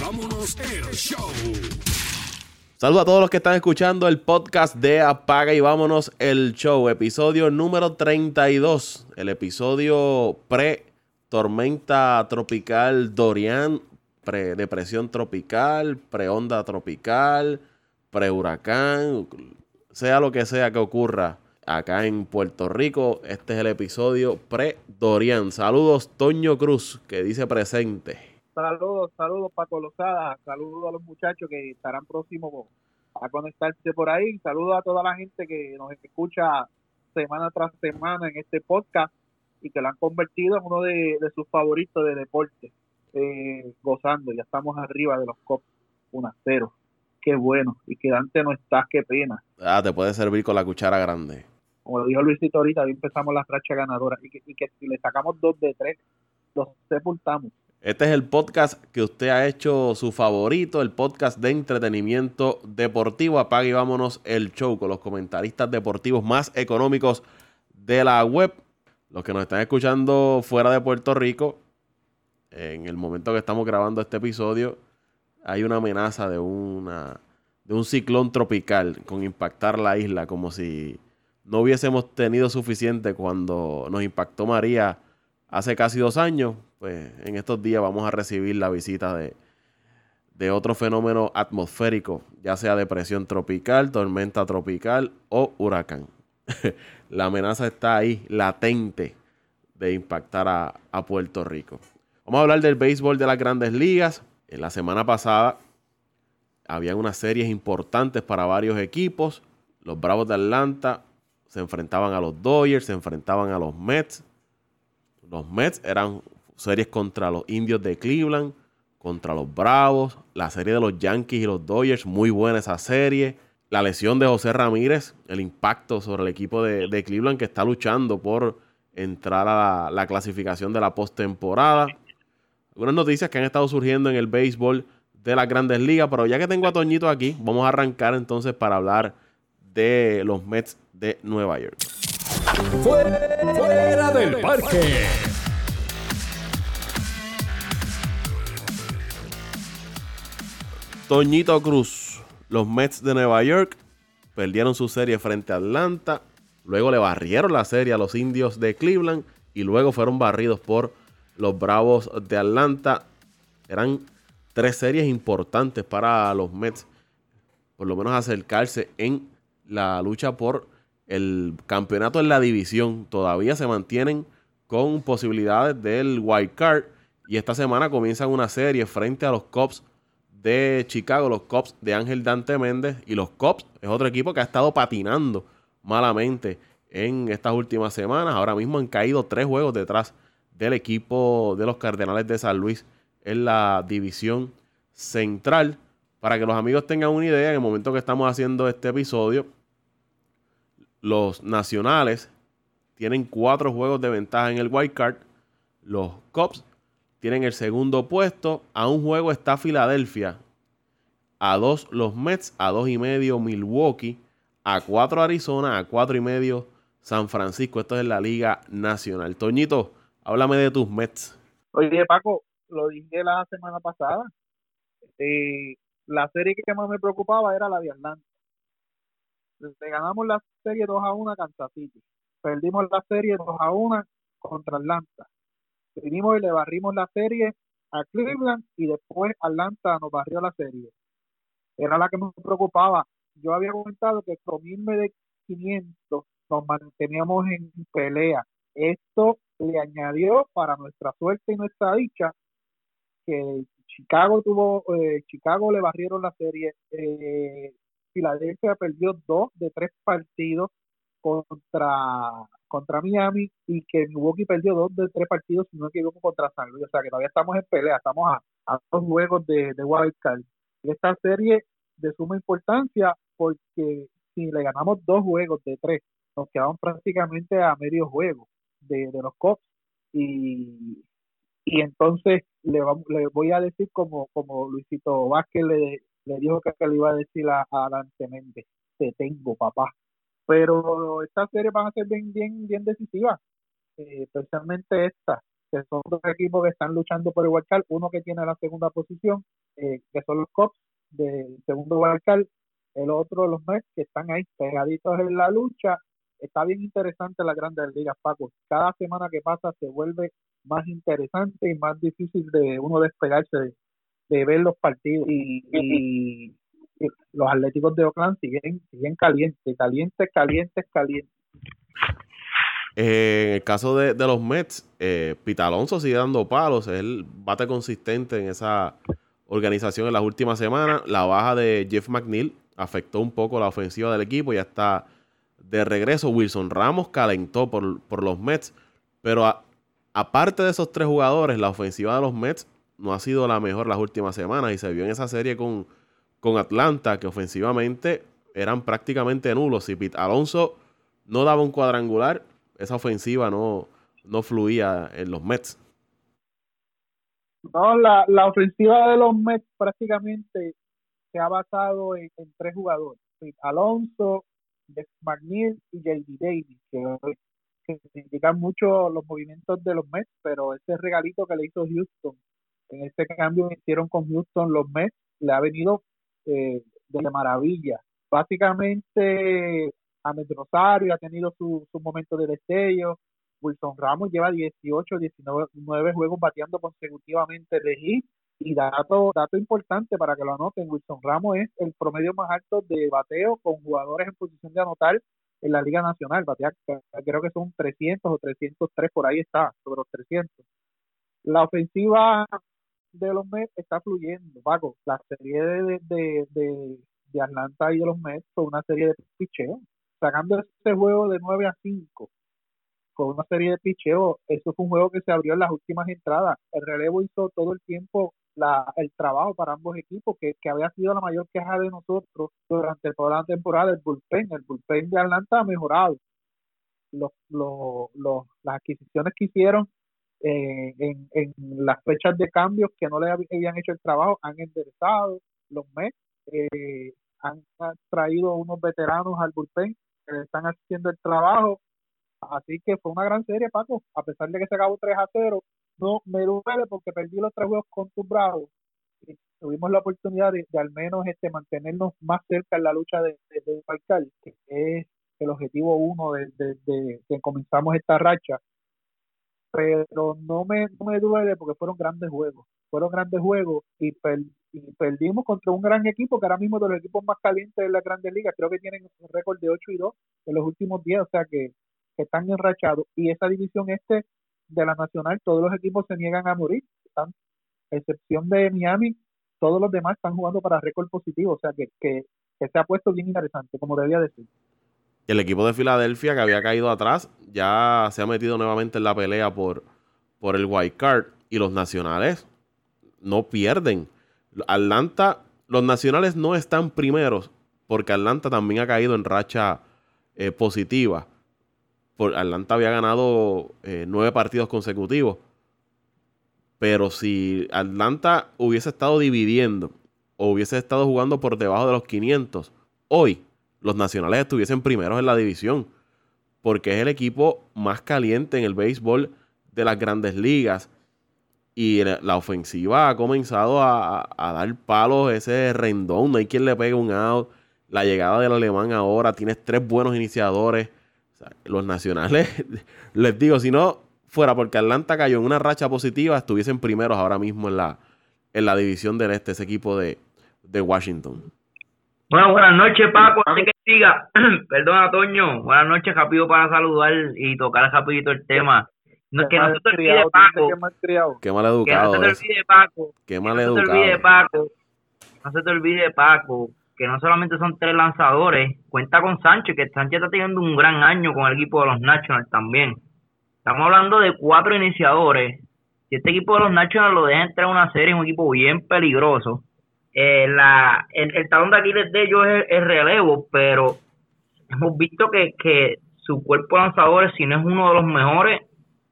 vámonos el show. Saludos a todos los que están escuchando el podcast de Apaga y vámonos el show, episodio número 32, el episodio pre-tormenta tropical Dorian, pre-depresión tropical, pre-onda tropical, pre-huracán, sea lo que sea que ocurra acá en Puerto Rico, este es el episodio pre-Dorian. Saludos Toño Cruz, que dice presente. Saludos, saludos Paco Lozada, saludos a los muchachos que estarán próximos a conectarse por ahí, saludos a toda la gente que nos escucha semana tras semana en este podcast y que lo han convertido en uno de, sus favoritos de deporte, eh, gozando, ya estamos arriba de los COP 1 a 0, qué bueno, y que Dante no está, qué pena. Ah, te puede servir con la cuchara grande. Como dijo Luisito ahorita, ahí empezamos la racha ganadora y que, y que si le sacamos dos de tres, los sepultamos. Este es el podcast que usted ha hecho su favorito, el podcast de entretenimiento deportivo. Apague y vámonos el show con los comentaristas deportivos más económicos de la web. Los que nos están escuchando fuera de Puerto Rico, en el momento que estamos grabando este episodio, hay una amenaza de, una, de un ciclón tropical con impactar la isla, como si no hubiésemos tenido suficiente cuando nos impactó María hace casi dos años pues en estos días vamos a recibir la visita de, de otro fenómeno atmosférico, ya sea depresión tropical, tormenta tropical o huracán. la amenaza está ahí, latente, de impactar a, a, Puerto Rico. Vamos a hablar del béisbol de las grandes ligas. En la semana pasada habían unas series importantes para varios equipos. Los Bravos de Atlanta se enfrentaban a los Dodgers, se enfrentaban a los Mets. Los Mets eran series contra los indios de Cleveland, contra los Bravos, la serie de los Yankees y los Dodgers, muy buena esa serie. La lesión de José Ramírez, el impacto sobre el equipo de, Cleveland que está luchando por entrar a la, clasificación de la postemporada. Algunas noticias que han estado surgiendo en el béisbol de las grandes ligas, pero ya que tengo a Toñito aquí, vamos a arrancar entonces para hablar de los Mets de Nueva York. Fuera del parque. Toñito Cruz, los Mets de Nueva York perdieron su serie frente a Atlanta, luego le barrieron la serie a los indios de Cleveland y luego fueron barridos por los Bravos de Atlanta. Eran tres series importantes para los Mets, por lo menos acercarse en la lucha por el campeonato en la división. Todavía se mantienen con posibilidades del wild card y esta semana comienzan una serie frente a los Cubs de Chicago, los Cubs de Ángel Dante Méndez. Y los Cubs es otro equipo que ha estado patinando malamente en estas últimas semanas. Ahora mismo han caído tres juegos detrás del equipo de los Cardenales de San Luis en la división central. Para que los amigos tengan una idea, en el momento que estamos haciendo este episodio, los nacionales tienen cuatro juegos de ventaja en el wild card. Los Cubs tienen el segundo puesto. A un juego está Filadelfia. A dos los Mets. A dos y medio Milwaukee. A cuatro Arizona. A cuatro y medio San Francisco. Esto es la Liga Nacional. Toñito, háblame de tus Mets. Oye, Paco, lo dije la semana pasada. Eh, la serie que más me preocupaba era la de Atlanta. Le ganamos la serie 2 a 1 a Kansas City. Perdimos la serie 2 a 1 contra Atlanta vinimos y le barrimos la serie a Cleveland y después Atlanta nos barrió la serie. Era la que me preocupaba. Yo había comentado que con irme de 500 nos manteníamos en pelea. Esto le añadió para nuestra suerte y nuestra dicha que Chicago tuvo, eh, Chicago le barrieron la serie, eh, Filadelfia perdió dos de tres partidos contra contra Miami y que Milwaukee perdió dos de tres partidos, si no me equivoco, contra San Luis. O sea que todavía estamos en pelea, estamos a, dos juegos de, de Wild. Esta serie de suma importancia porque si le ganamos dos juegos de tres, nos quedamos prácticamente a medio juego de, los Cops y, y entonces le, le voy a decir como, como Luisito Vázquez le, dijo que, le iba a decir a, a Dante te tengo papá pero estas series van a ser bien bien bien decisivas eh, especialmente esta que son dos equipos que están luchando por el wildcard, uno que tiene la segunda posición, eh, que son los Cubs del segundo wildcard, el otro los Mets que están ahí pegaditos en la lucha. Está bien interesante la Grandes Ligas, Paco. Cada semana que pasa se vuelve más interesante y más difícil de uno despegarse de, de ver los partidos y, los Atléticos de Oakland siguen siguen calientes, calientes, calientes, calientes. Eh, en el caso de, de los Mets, eh, Pita Alonso sigue dando palos, el bate consistente en esa organización en las últimas semanas. La baja de Jeff McNeil afectó un poco la ofensiva del equipo, ya está de regreso. Wilson Ramos calentó por, por los Mets, pero aparte de esos tres jugadores, la ofensiva de los Mets no ha sido la mejor las últimas semanas y se vio en esa serie con, con Atlanta que ofensivamente eran prácticamente nulos. Si Pete Alonso no daba un cuadrangular, esa ofensiva no, no fluía en los Mets. No, la, la ofensiva de los Mets prácticamente se ha basado en, tres jugadores, Pete Alonso, Jeff McNeil y J.D. Davis, que, que indican mucho los movimientos de los Mets, pero ese regalito que le hizo Houston en este cambio que hicieron con Houston los Mets le ha venido eh, de maravilla. Básicamente, Ahmed Rosario ha tenido su, su momento de destello. Wilson Ramos lleva 18, 19 juegos bateando consecutivamente de hit. Y dato, dato importante para que lo anoten, Wilson Ramos es el promedio más alto de bateo con jugadores en posición de anotar en la Liga Nacional. Batea, creo que son 300 o 303, por ahí está, sobre los 300. La ofensiva de los Mets está fluyendo, Paco. La serie de, de, de, de Atlanta y de los Mets fue una serie de picheo. Sacando ese juego de 9 a 5 con una serie de picheo, eso fue un juego que se abrió en las últimas entradas. El relevo hizo todo el tiempo la, el trabajo para ambos equipos, que, que había sido la mayor queja de nosotros durante toda la temporada, el bullpen. El bullpen de Atlanta ha mejorado. Los, los, los, las adquisiciones que hicieron eh, en, en las fechas de cambios que no le habían hecho el trabajo, han enderezado los Mets, eh, han traído unos veteranos al bullpen que están haciendo el trabajo. Así que fue una gran serie, Paco. A pesar de que se acabó 3 a 0, no me duele porque perdí los tres juegos con tus bravos. Y tuvimos la oportunidad de, al menos este mantenernos más cerca en la lucha de, de, de que es el objetivo uno desde de, que comenzamos esta racha pero no me, no me duele porque fueron grandes juegos, fueron grandes juegos y, perdimos contra un gran equipo que ahora mismo de los equipos más calientes de la Grandes Ligas, creo que tienen un récord de 8 y 2 en los últimos días, o sea que, están enrachados. Y esa división este de la Nacional, todos los equipos se niegan a morir, están, excepción de Miami, todos los demás están jugando para récord positivo, o sea que, que, que se ha puesto bien interesante, como debía decir. Y el equipo de Filadelfia, que había caído atrás, ya se ha metido nuevamente en la pelea por, por el wild card. Y los nacionales no pierden. Atlanta, los nacionales no están primeros porque Atlanta también ha caído en racha eh, positiva. Por, Atlanta había ganado eh, nueve partidos consecutivos. Pero si Atlanta hubiese estado dividiendo o hubiese estado jugando por debajo de los 500, hoy los nacionales estuviesen primeros en la división, porque es el equipo más caliente en el béisbol de las grandes ligas. Y la ofensiva ha comenzado a, dar palos ese rendón. No hay quien le pegue un out. La llegada del alemán ahora, tienes tres buenos iniciadores. los nacionales, les digo, si no fuera porque Atlanta cayó en una racha positiva, estuviesen primeros ahora mismo en la, en la división del este, ese equipo de, de Washington. Bueno, buenas noches, Paco. Antes que siga, perdona, Toño. Buenas noches, rápido para saludar y tocar rapidito el tema. No, que no se te olvide, Paco. Qué mal educado. Que no se te olvide, Paco. Qué mal educado. No se te olvide, Paco. No se te olvide, Paco, que no solamente son tres lanzadores. Cuenta con Sánchez, que Sánchez está teniendo un gran año con el equipo de los Nationals también. Estamos hablando de cuatro iniciadores. Si este equipo de los Nationals lo deja entrar en una serie, es un equipo bien peligroso eh, la, el, talón de Aquiles de ellos es el relevo, pero hemos visto que, que su cuerpo lanzadores, si no es uno de los mejores,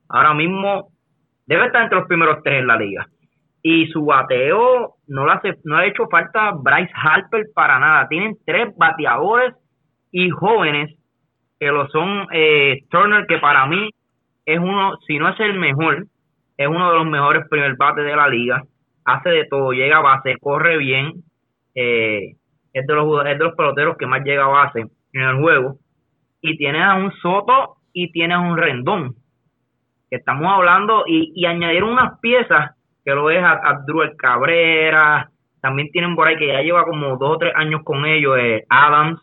ahora mismo debe estar entre los primeros tres en la liga. Y su bateo no le hace, no ha hecho falta Bryce Harper para nada. Tienen tres bateadores y jóvenes que lo son eh, Turner, que para mí es uno, si no es el mejor, es uno de los mejores primer bates de la liga, hace de todo, llega a base, corre bien, eh, es, de los, es de los peloteros que más llega a base en el juego, y tiene a un Soto y tiene a un Rendón, que estamos hablando, y, y añadieron unas piezas que lo es a, Cabrera, también tienen por ahí que ya lleva como dos o tres años con ellos, eh, Adams,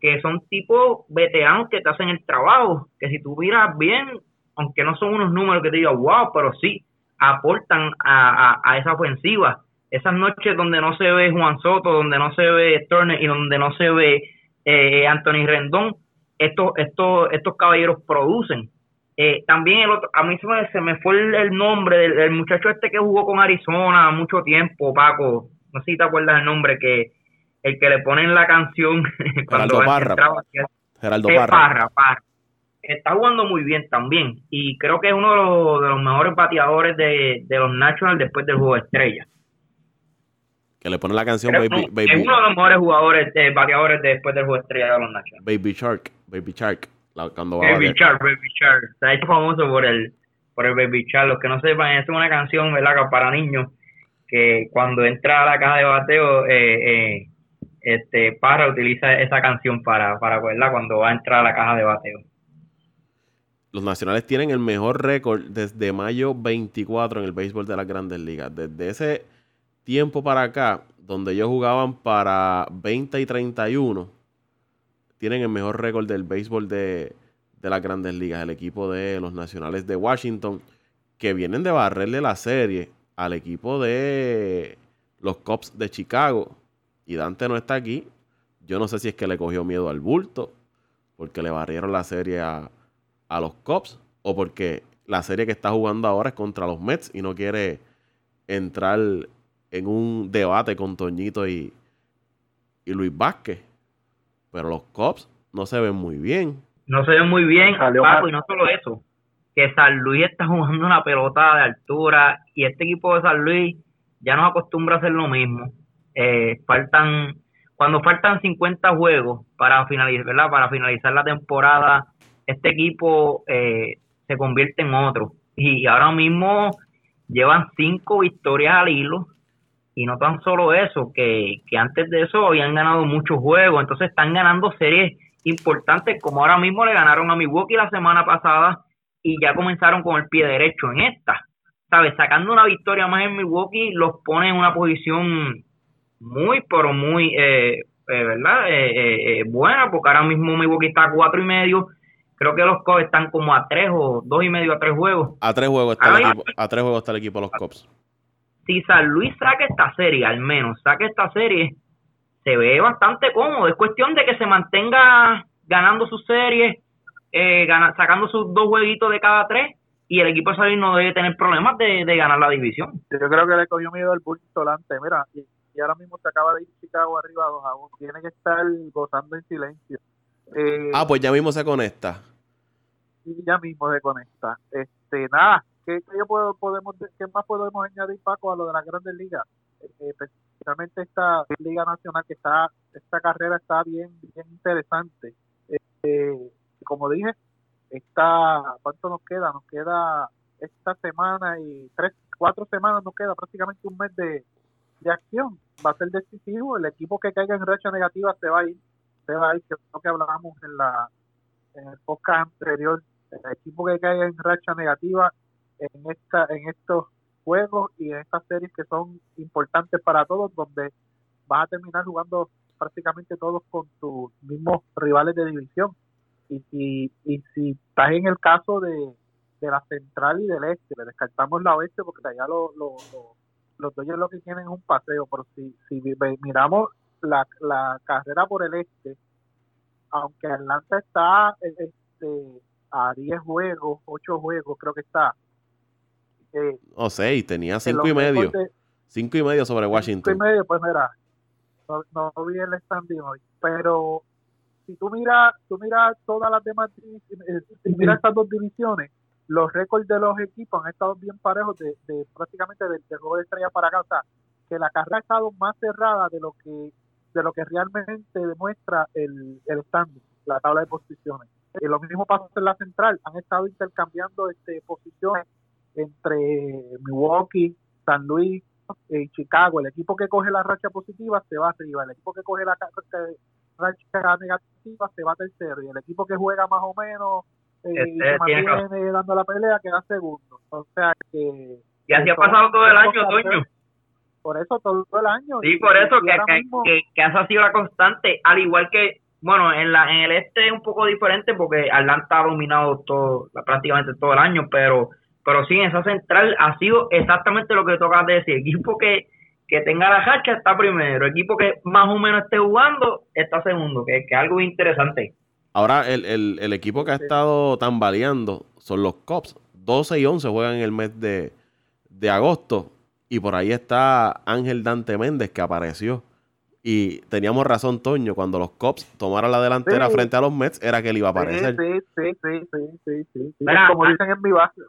que son tipos veteranos que te hacen el trabajo, que si tú miras bien, aunque no son unos números que te digan, wow, pero sí aportan a, a, esa ofensiva. Esas noches donde no se ve Juan Soto, donde no se ve Turner y donde no se ve eh, Anthony Rendón, estos, estos, estos caballeros producen. Eh, también el otro, a mí se me, se me fue el, nombre del, muchacho este que jugó con Arizona mucho tiempo, Paco. No sé si te acuerdas el nombre, que el que le ponen la canción cuando Parra. Geraldo Parra. Parra, Está jugando muy bien también y creo que es uno de los, de los mejores bateadores de, de los Nationals después del juego de estrella. Que le ponen la canción Baby, Es uno de los mejores jugadores, eh, bateadores después del juego de estrella de los Nationals. Baby Shark, Baby Shark. cuando Baby Shark, Baby Shark. Se ha hecho famoso por el, por el Baby Shark. Los que no sepan, es una canción, ¿verdad? Para niños que cuando entra a la caja de bateo, eh, eh, este Parra utiliza esa canción para, para cuando va a entrar a la caja de bateo. Los nacionales tienen el mejor récord desde mayo 24 en el béisbol de las grandes ligas. Desde ese tiempo para acá, donde ellos jugaban para 20 y 31, tienen el mejor récord del béisbol de, de las grandes ligas. El equipo de los nacionales de Washington, que vienen de barrerle la serie al equipo de los Cubs de Chicago. Y Dante no está aquí. Yo no sé si es que le cogió miedo al bulto, porque le barrieron la serie a, los Cubs, o porque la serie que está jugando ahora es contra los Mets y no quiere entrar en un debate con Toñito y, y Luis Vázquez. Pero los Cubs no se ven muy bien. No se ven muy bien, Paco, y no solo eso que San Luis está jugando una pelota de altura y este equipo de San Luis ya nos acostumbra a hacer lo mismo. Eh, faltan cuando faltan 50 juegos para finalizar, ¿verdad? Para finalizar la temporada, este equipo eh, se convierte en otro y ahora mismo llevan cinco victorias al hilo y no tan solo eso, que, que antes de eso habían ganado muchos juegos, entonces están ganando series importantes como ahora mismo le ganaron a Milwaukee la semana pasada y ya comenzaron con el pie derecho en esta. ¿Sabes? Sacando una victoria más en Milwaukee, los pone en una posición muy, pero muy, eh, eh ¿verdad? Eh, eh, buena, porque ahora mismo Milwaukee está a cuatro y medio. Creo que los Cubs están como a tres o dos y medio a tres juegos. A tres juegos está, el equipo, a tres juegos está el equipo de los Cubs. Si San Luis saca esta serie, al menos saca esta serie, se ve bastante cómodo. Es cuestión de que se mantenga ganando su serie eh, sacando sus dos jueguitos de cada tres y el equipo de San no debe tener problemas de, ganar la división. Yo creo que le cogió miedo al bulto delante. Mira, y, ahora mismo se acaba de ir Chicago arriba 2 a 1. Tiene que estar gozando en silencio. Eh, ah, pues ya mismo se conecta. Ya mismo se conecta. Este, nada, ¿qué, qué puedo, podemos, ¿qué más podemos añadir, Paco, a lo de las grandes ligas? Eh, especialmente esta Liga Nacional, que está, esta carrera está bien, bien interesante. Eh, como dije, está, ¿cuánto nos queda? Nos queda esta semana y tres, cuatro semanas nos queda prácticamente un mes de, acción. Va a ser decisivo. El equipo que caiga en racha negativa se va a ir. Que lo que hablábamos en, la, en el podcast anterior. El equipo que caiga en racha negativa en, esta, en estos juegos y en estas series que son importantes para todos, donde vas a terminar jugando prácticamente todos con tus mismos rivales de división y si, y si estás en el caso de, la central y del este, le descartamos la oeste porque allá lo, lo, los dos lo que tienen es un paseo, pero si, si miramos la, la carrera por el este, aunque Atlanta está este, a 10 juegos, 8 juegos, creo que está. Eh, o 6, tenía 5 y medio. 5 y medio sobre Washington. 5 y medio, pues mira, no, no vi el standing hoy, pero si tú miras tú miras todas las demás eh, si miras estas dos divisiones, los récords de los equipos han estado bien parejos de, prácticamente del, juego de estrella para acá, o sea, que la carrera ha estado más cerrada de lo que de lo que realmente demuestra el, el standing, la tabla de posiciones. Y lo mismo pasa en la central, han estado intercambiando este posiciones entre Milwaukee, San Luis y Chicago. El equipo que coge la racha positiva se va arriba, el equipo que coge la racha negativa se va tercero y el equipo que juega más o menos eh, y Este, se tiene mantiene dando la pelea queda segundo. O sea que Y así ha pasado todo el año, Toño. Por eso todo el año. Sí, Y- por eso que, que, mismo- que, que esa ha sido la constante, al igual que, bueno, en la en el este es un poco diferente porque Atlanta ha dominado todo, prácticamente todo el año, pero pero sí, en esa central ha sido exactamente lo que tocas de decir. Equipo que, que tenga la racha está primero, equipo que más o menos esté jugando está segundo, que, que es algo interesante. Ahora, el, el- el equipo que ha estado tambaleando son los Cops. 12 y 11 juegan en el mes de, de agosto. Y por ahí está Ángel Dante Méndez, que apareció. Y teníamos razón, Toño, cuando los Cops tomaran la delantera Sí. frente a los Mets, era que él iba a aparecer. sí, sí, sí, sí, sí, sí, sí. Mira, Como dicen en mi barrio.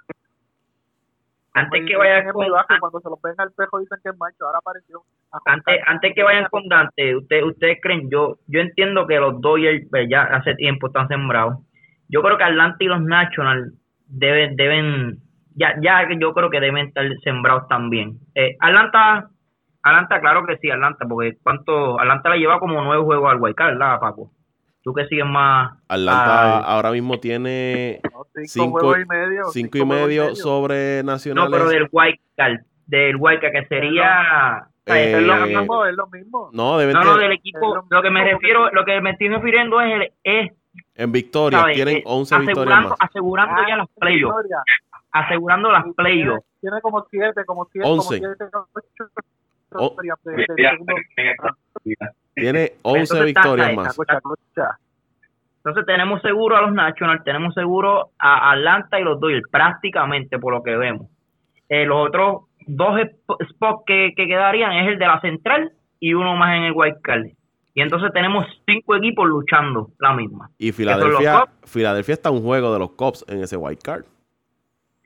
Antes que vayan en con, mi barrio, cuando se los ven al espejo dicen que es macho. Ahora apareció. antes, antes que vayan con Dante, usted, ustedes creen, yo yo entiendo que los Dodgers pues, ya hace tiempo están sembrados. Yo creo que Atlanta y los Nationals deben, deben, ya, ya yo creo que deben estar sembrados también. Eh, Atlanta, Atlanta, claro que sí, Atlanta, porque cuánto, Atlanta le lleva como nueve juegos al Wildcard, ¿verdad, Paco? Tú que sigues más. Atlanta al- ahora mismo tiene No, cinco, cinco- juegos y medio. cinco y medio sobre no, nacionales. pero del Wildcard, del Wildcard, que sería. sea, Eh, es Es lo mismo. es lo mismo. No, deben No, no, del equipo, lo lo que me refiero, lo que me estoy refiriendo es, el, es en victorias ¿sabes? tienen Eh, 11 victorias asegurando, más. asegurando Ah, ya los playoffs, victoria. Asegurando las playoffs. Tiene, tiene como siete, como siete, Once. como siete, ocho O- victorias de- de Ya, segundo- Tiene 11 Entonces, victorias más. Entonces tenemos seguro a los Nationals, tenemos seguro a Atlanta y los Dodgers, prácticamente por lo que vemos. Eh, los otros dos sp- spots que, que quedarían es el de la central y uno más en el White Card. Y entonces tenemos cinco equipos luchando la misma. Y Filadelfia, Cubs. Filadelfia está un juego de los Cops en ese wild card.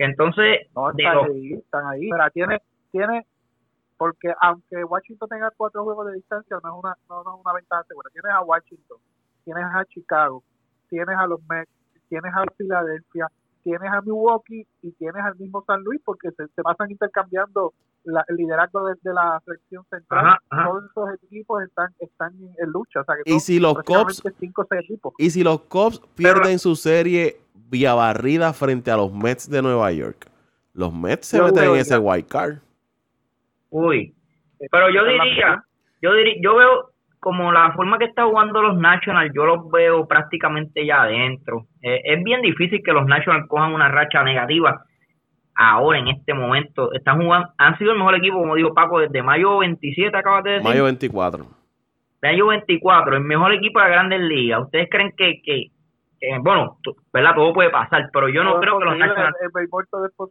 Entonces, No, están los- ahí, están ahí. Pero tiene, tiene, porque aunque Washington tenga cuatro juegos de distancia, no es una, no, no es una ventaja segura. Tienes a Washington, tienes a Chicago, tienes a los Mets, tienes a Filadelfia, tienes a Milwaukee y tienes al mismo San Luis porque se, se pasan intercambiando la- el liderazgo de, de la selección central. Ajá, ajá. Todos esos equipos están, están en, lucha. O sea que Y si los prácticamente Cubs- cinco o seis equipos. Y si los Cubs pierden su serie vía barrida frente a los Mets de Nueva York, los Mets se meten en ese wild card. Uy, pero yo diría, yo diría, yo veo como la forma que está jugando los Nationals, yo los veo prácticamente ya adentro. Eh, es bien difícil que los Nationals cojan una racha negativa ahora en este momento. Están jugando, han sido el mejor equipo, como dijo Paco, desde mayo 27, acabas de decir. Mayo 24. Mayo 24, el mejor equipo de la Grandes Ligas. ¿Ustedes creen que, que, que, bueno, ¿verdad? Todo puede pasar, pero yo no Todo es creo que los Nationals.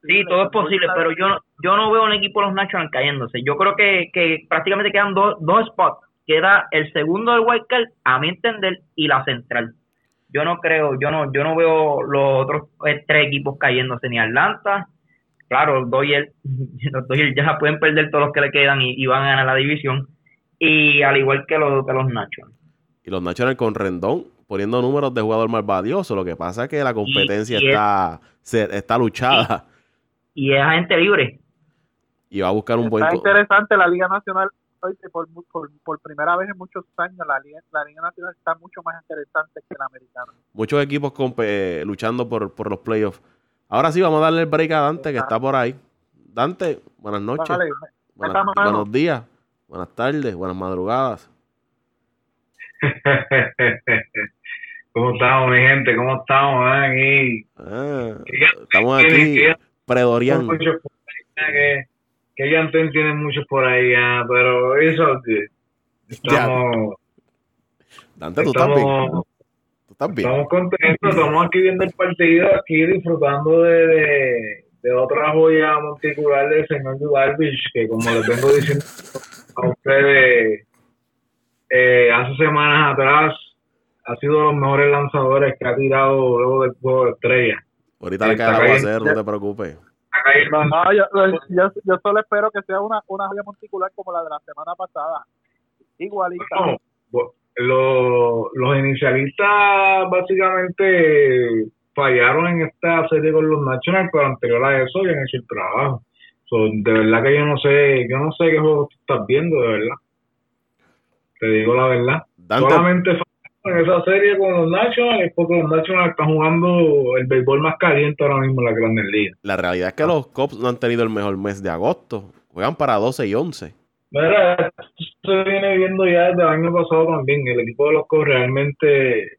Sí, todo es posible, pero yo no, yo no veo un equipo de los Nationals cayéndose. Yo creo que, que prácticamente quedan dos, dos spots. Queda el segundo del White Card, a mi entender, y la central. Yo no creo, yo no, yo no veo los otros eh, tres equipos cayéndose, ni Atlanta. Claro, los Dodgers ya pueden perder todos los que le quedan y, y van a ganar la división. Y al igual que los, que los Nationals. Y los Nationals con Rendón poniendo números de jugador más valioso. Lo que pasa es que la competencia y está, se- está luchada Y es agente libre. y va a buscar un buen... Está interesante la Liga Nacional. Oye, por, por, por primera vez en muchos años, la Liga, la Liga Nacional está mucho más interesante que la americana. Muchos equipos eh, luchando por, por los playoffs. Ahora sí, vamos a darle el break a Dante, que está por ahí. Dante, buenas noches. Buenas- buenos días, buenas tardes, buenas madrugadas. ¿Cómo estamos, mi gente? ¿Cómo estamos? eh? Aquí. Ah, estamos aquí ahí, que, que ya tienen muchos por ahí, ah, pero eso estamos, Dante, tú estamos, estás bien. estamos contentos, estamos aquí viendo el partido, aquí disfrutando de, de, de otra joya monticular del señor Darvish, que como les vengo diciendo a ustedes eh, hace semanas atrás, ha sido de los mejores lanzadores que ha tirado luego del juego de estrella. Ahorita le Está cae el cayendo. aguacero, no te preocupes. No, no, yo, yo, yo solo espero que sea una, una joya monticular como la de la semana pasada. Igualita. No, bo- lo- los inicialistas básicamente fallaron en esta serie con los Nationals, pero anterior a eso habían hecho el trabajo. So, de verdad que yo no sé, yo no sé qué juego tú estás viendo, de verdad. Te digo la verdad. Dante- Solamente fallaron en esa serie con los Nationals porque los Nationals están jugando el béisbol más caliente ahora mismo en la Grandes Ligas. La realidad es que los Cubs no han tenido el mejor mes de agosto. Juegan para 12 y 11. Mira, se viene viendo ya desde el año pasado también. El equipo de los Cubs realmente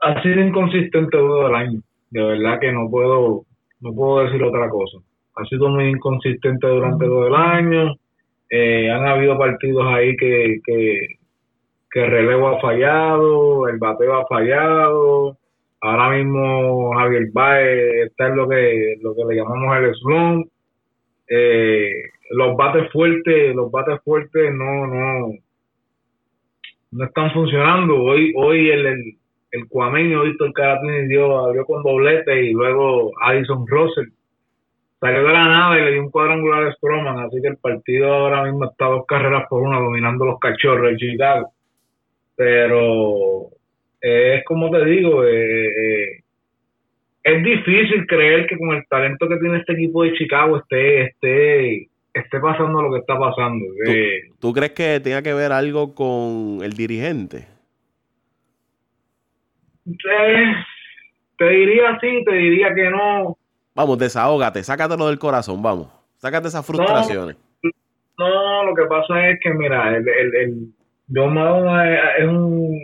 ha sido inconsistente todo el año. De verdad que no puedo, no puedo decir otra cosa. Ha sido muy inconsistente durante todo el año. Eh, han habido partidos ahí que, que, que el relevo ha fallado, el bateo ha fallado. Ahora mismo Javier Baez está en lo que, lo que le llamamos el slump. Eh, los bates fuertes, los bates fuertes no, no, no están funcionando. Hoy, hoy el, el, el cuameño Víctor Caratini dio, abrió con doblete y luego Addison Russell salió de la nada y le dio un cuadrangular a Stroman, así que el partido ahora mismo está dos carreras por una dominando los cachorros de Chicago. Pero eh, es como te digo, eh, eh, es difícil creer que con el talento que tiene este equipo de Chicago esté, esté, esté pasando lo que está pasando. Eh, ¿Tú crees que tenga que ver algo con el dirigente? Eh, te diría sí, te diría que no. Vamos, desahógate, sácatelo del corazón, vamos. Sácate esas frustraciones. No, lo que pasa es que, mira, el, el, el John Madden es un,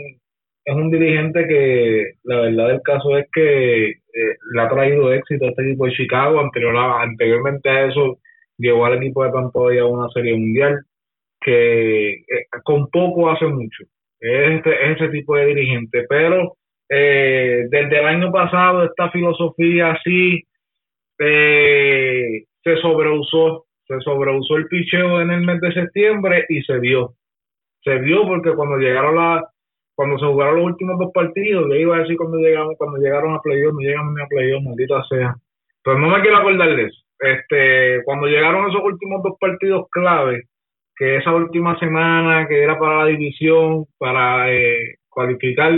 es un dirigente que la verdad del caso es que eh, le ha traído éxito a este equipo de Chicago. Anterior anteriormente a eso, llevó al equipo de Tampa Bay a una serie mundial que eh, con poco hace mucho. Es, este- es ese tipo de dirigente, pero eh, desde el año pasado esta filosofía así eh, se sobreusó, se sobreusó el picheo en el mes de septiembre y se vio, se vio porque cuando llegaron la, cuando se jugaron los últimos dos partidos, yo iba a decir cuando llegamos, cuando llegaron a playoff, no llegamos ni a playoff, maldita sea, pero no me quiero acordar de eso, este, cuando llegaron esos últimos dos partidos clave, que esa última semana que era para la división, para eh, cualificar,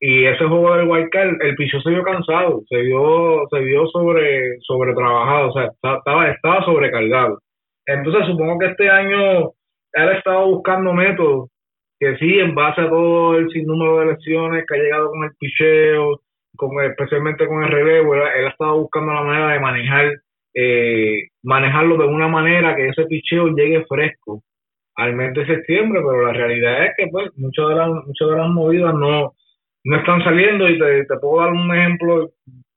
y ese juego del Wild Card, el piso se vio cansado, se vio, se vio sobre, sobre trabajado, o sea, esta- estaba, estaba sobrecargado. Entonces supongo que este año él ha estado buscando métodos que sí, en base a todo el sinnúmero de lesiones que ha llegado con el picheo, con, especialmente con el relevo, él ha estado buscando la manera de manejar, eh, manejarlo de una manera que ese picheo llegue fresco al mes de septiembre, pero la realidad es que pues muchas de las, muchas de las movidas no, no están saliendo y te, te puedo dar un ejemplo. O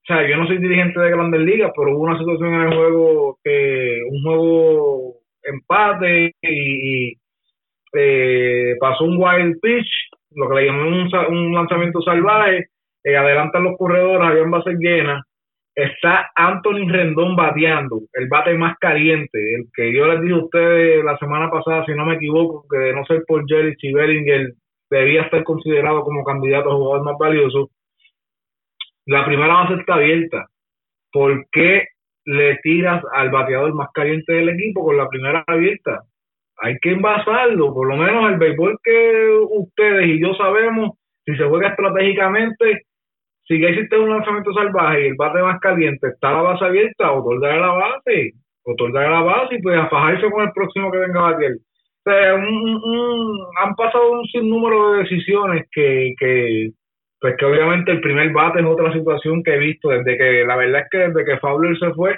sea, yo no soy dirigente de grandes ligas, pero hubo una situación en el juego que un juego empate y, y, eh, pasó un wild pitch, lo que le llamamos un, un lanzamiento salvaje, eh, adelantan los corredores, habían bases llenas, está Anthony Rendón bateando, el bate más caliente, el que yo les dije a ustedes la semana pasada, si no me equivoco, que de no ser por Jerry Bellinger debía estar considerado como candidato a jugador más valioso. La primera base está abierta. ¿Por qué le tiras al bateador más caliente del equipo con la primera abierta? Hay que envasarlo, por lo menos el béisbol que ustedes y yo sabemos, si se juega estratégicamente, si ya hiciste un lanzamiento salvaje y el bate más caliente está la base abierta, otorgar la base, otorgar la base y pues a fajarse con el próximo que venga a bater. O sea, un- han pasado un sinnúmero de decisiones que, que, pues que obviamente el primer bate es otra situación que he visto desde que, la verdad es que desde que Fowler se fue,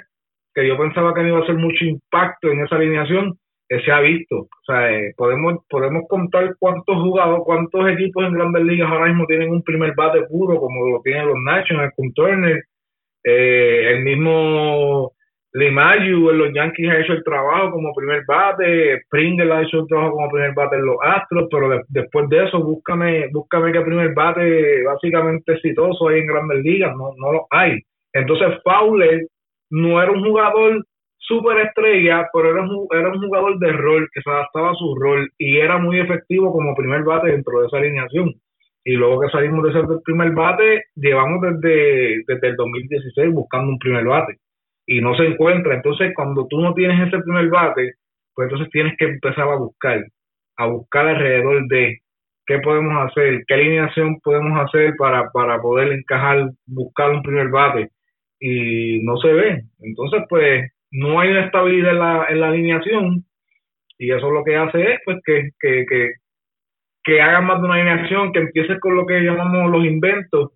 que yo pensaba que no iba a hacer mucho impacto en esa alineación, se ha visto. O sea, eh, podemos, podemos contar cuántos jugadores, cuántos equipos en grandes ligas ahora mismo tienen un primer bate puro, como lo tienen los Nationals con Turner, eh, el mismo Limayu en los Yankees ha hecho el trabajo como primer bate, Springer ha hecho el trabajo como primer bate en los Astros, pero de- después de eso búscame, búscame que primer bate básicamente exitoso hay en grandes ligas, no, no lo hay. Entonces Fowler no era un jugador super estrella, pero era un, era un jugador de rol que se adaptaba a su rol y era muy efectivo como primer bate dentro de esa alineación. Y luego que salimos de ese primer bate, llevamos desde, desde el 2016 buscando un primer bate y no se encuentra. Entonces, cuando tú no tienes ese primer bate, pues entonces tienes que empezar a buscar, a buscar alrededor de qué podemos hacer, qué alineación podemos hacer para, para poder encajar, buscar un primer bate y no se ve. Entonces, pues no hay una estabilidad en la, en la alineación y eso lo que hace es pues que, que, que, que hagan más de una alineación, que empiece con lo que llamamos los inventos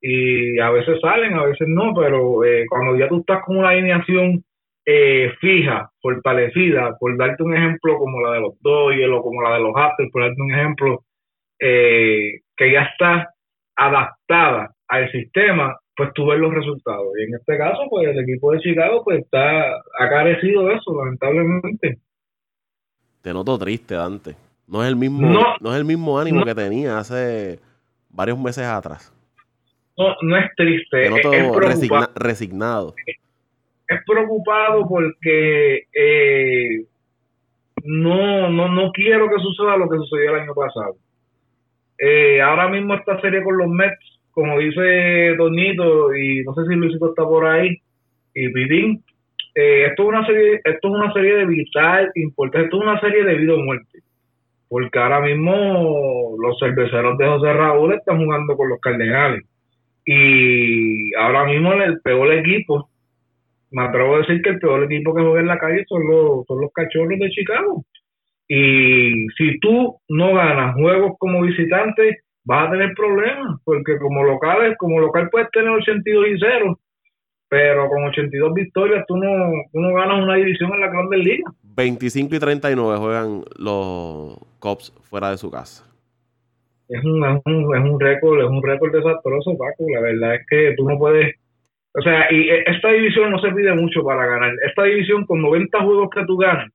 y a veces salen, a veces no, pero eh, cuando ya tú estás con una alineación eh, fija, fortalecida, por darte un ejemplo como la de los Dodgers o como la de los Astros, por darte un ejemplo eh, que ya está adaptada al sistema, pues tú ves los resultados. Y en este caso, pues el equipo de Chicago pues está ha carecido de eso, lamentablemente. Te noto triste, Dante. No es el mismo, no, es el mismo ánimo que tenía hace varios meses atrás. No, no es triste. Te noto es resignado. Es preocupado porque eh, no, no, no quiero que suceda lo que sucedió el año pasado. Eh, ahora mismo esta serie con los Mets como dice Donito, y no sé si Luisito está por ahí, y Pidín, eh, esto, es una serie, esto es una serie de vital importante, esto es una serie de vida o muerte. Porque ahora mismo los cerveceros de José Raúl están jugando con los Cardenales. Y ahora mismo el peor equipo, me atrevo a decir que el peor equipo que juega en la calle son los, son los cachorros de Chicago. Y si tú no ganas juegos como visitante, vas a tener problemas, porque como locales, como local puedes tener 82 y 0, pero con 82 victorias tú no, tú no ganas una división en la Grandes Liga. 25 y 39 juegan los Cops fuera de su casa. Es un, es un, es un récord, es un récord desastroso, Paco. La verdad es que tú no puedes, o sea, y esta división no se pide mucho para ganar. Esta división con 90 juegos que tú ganas,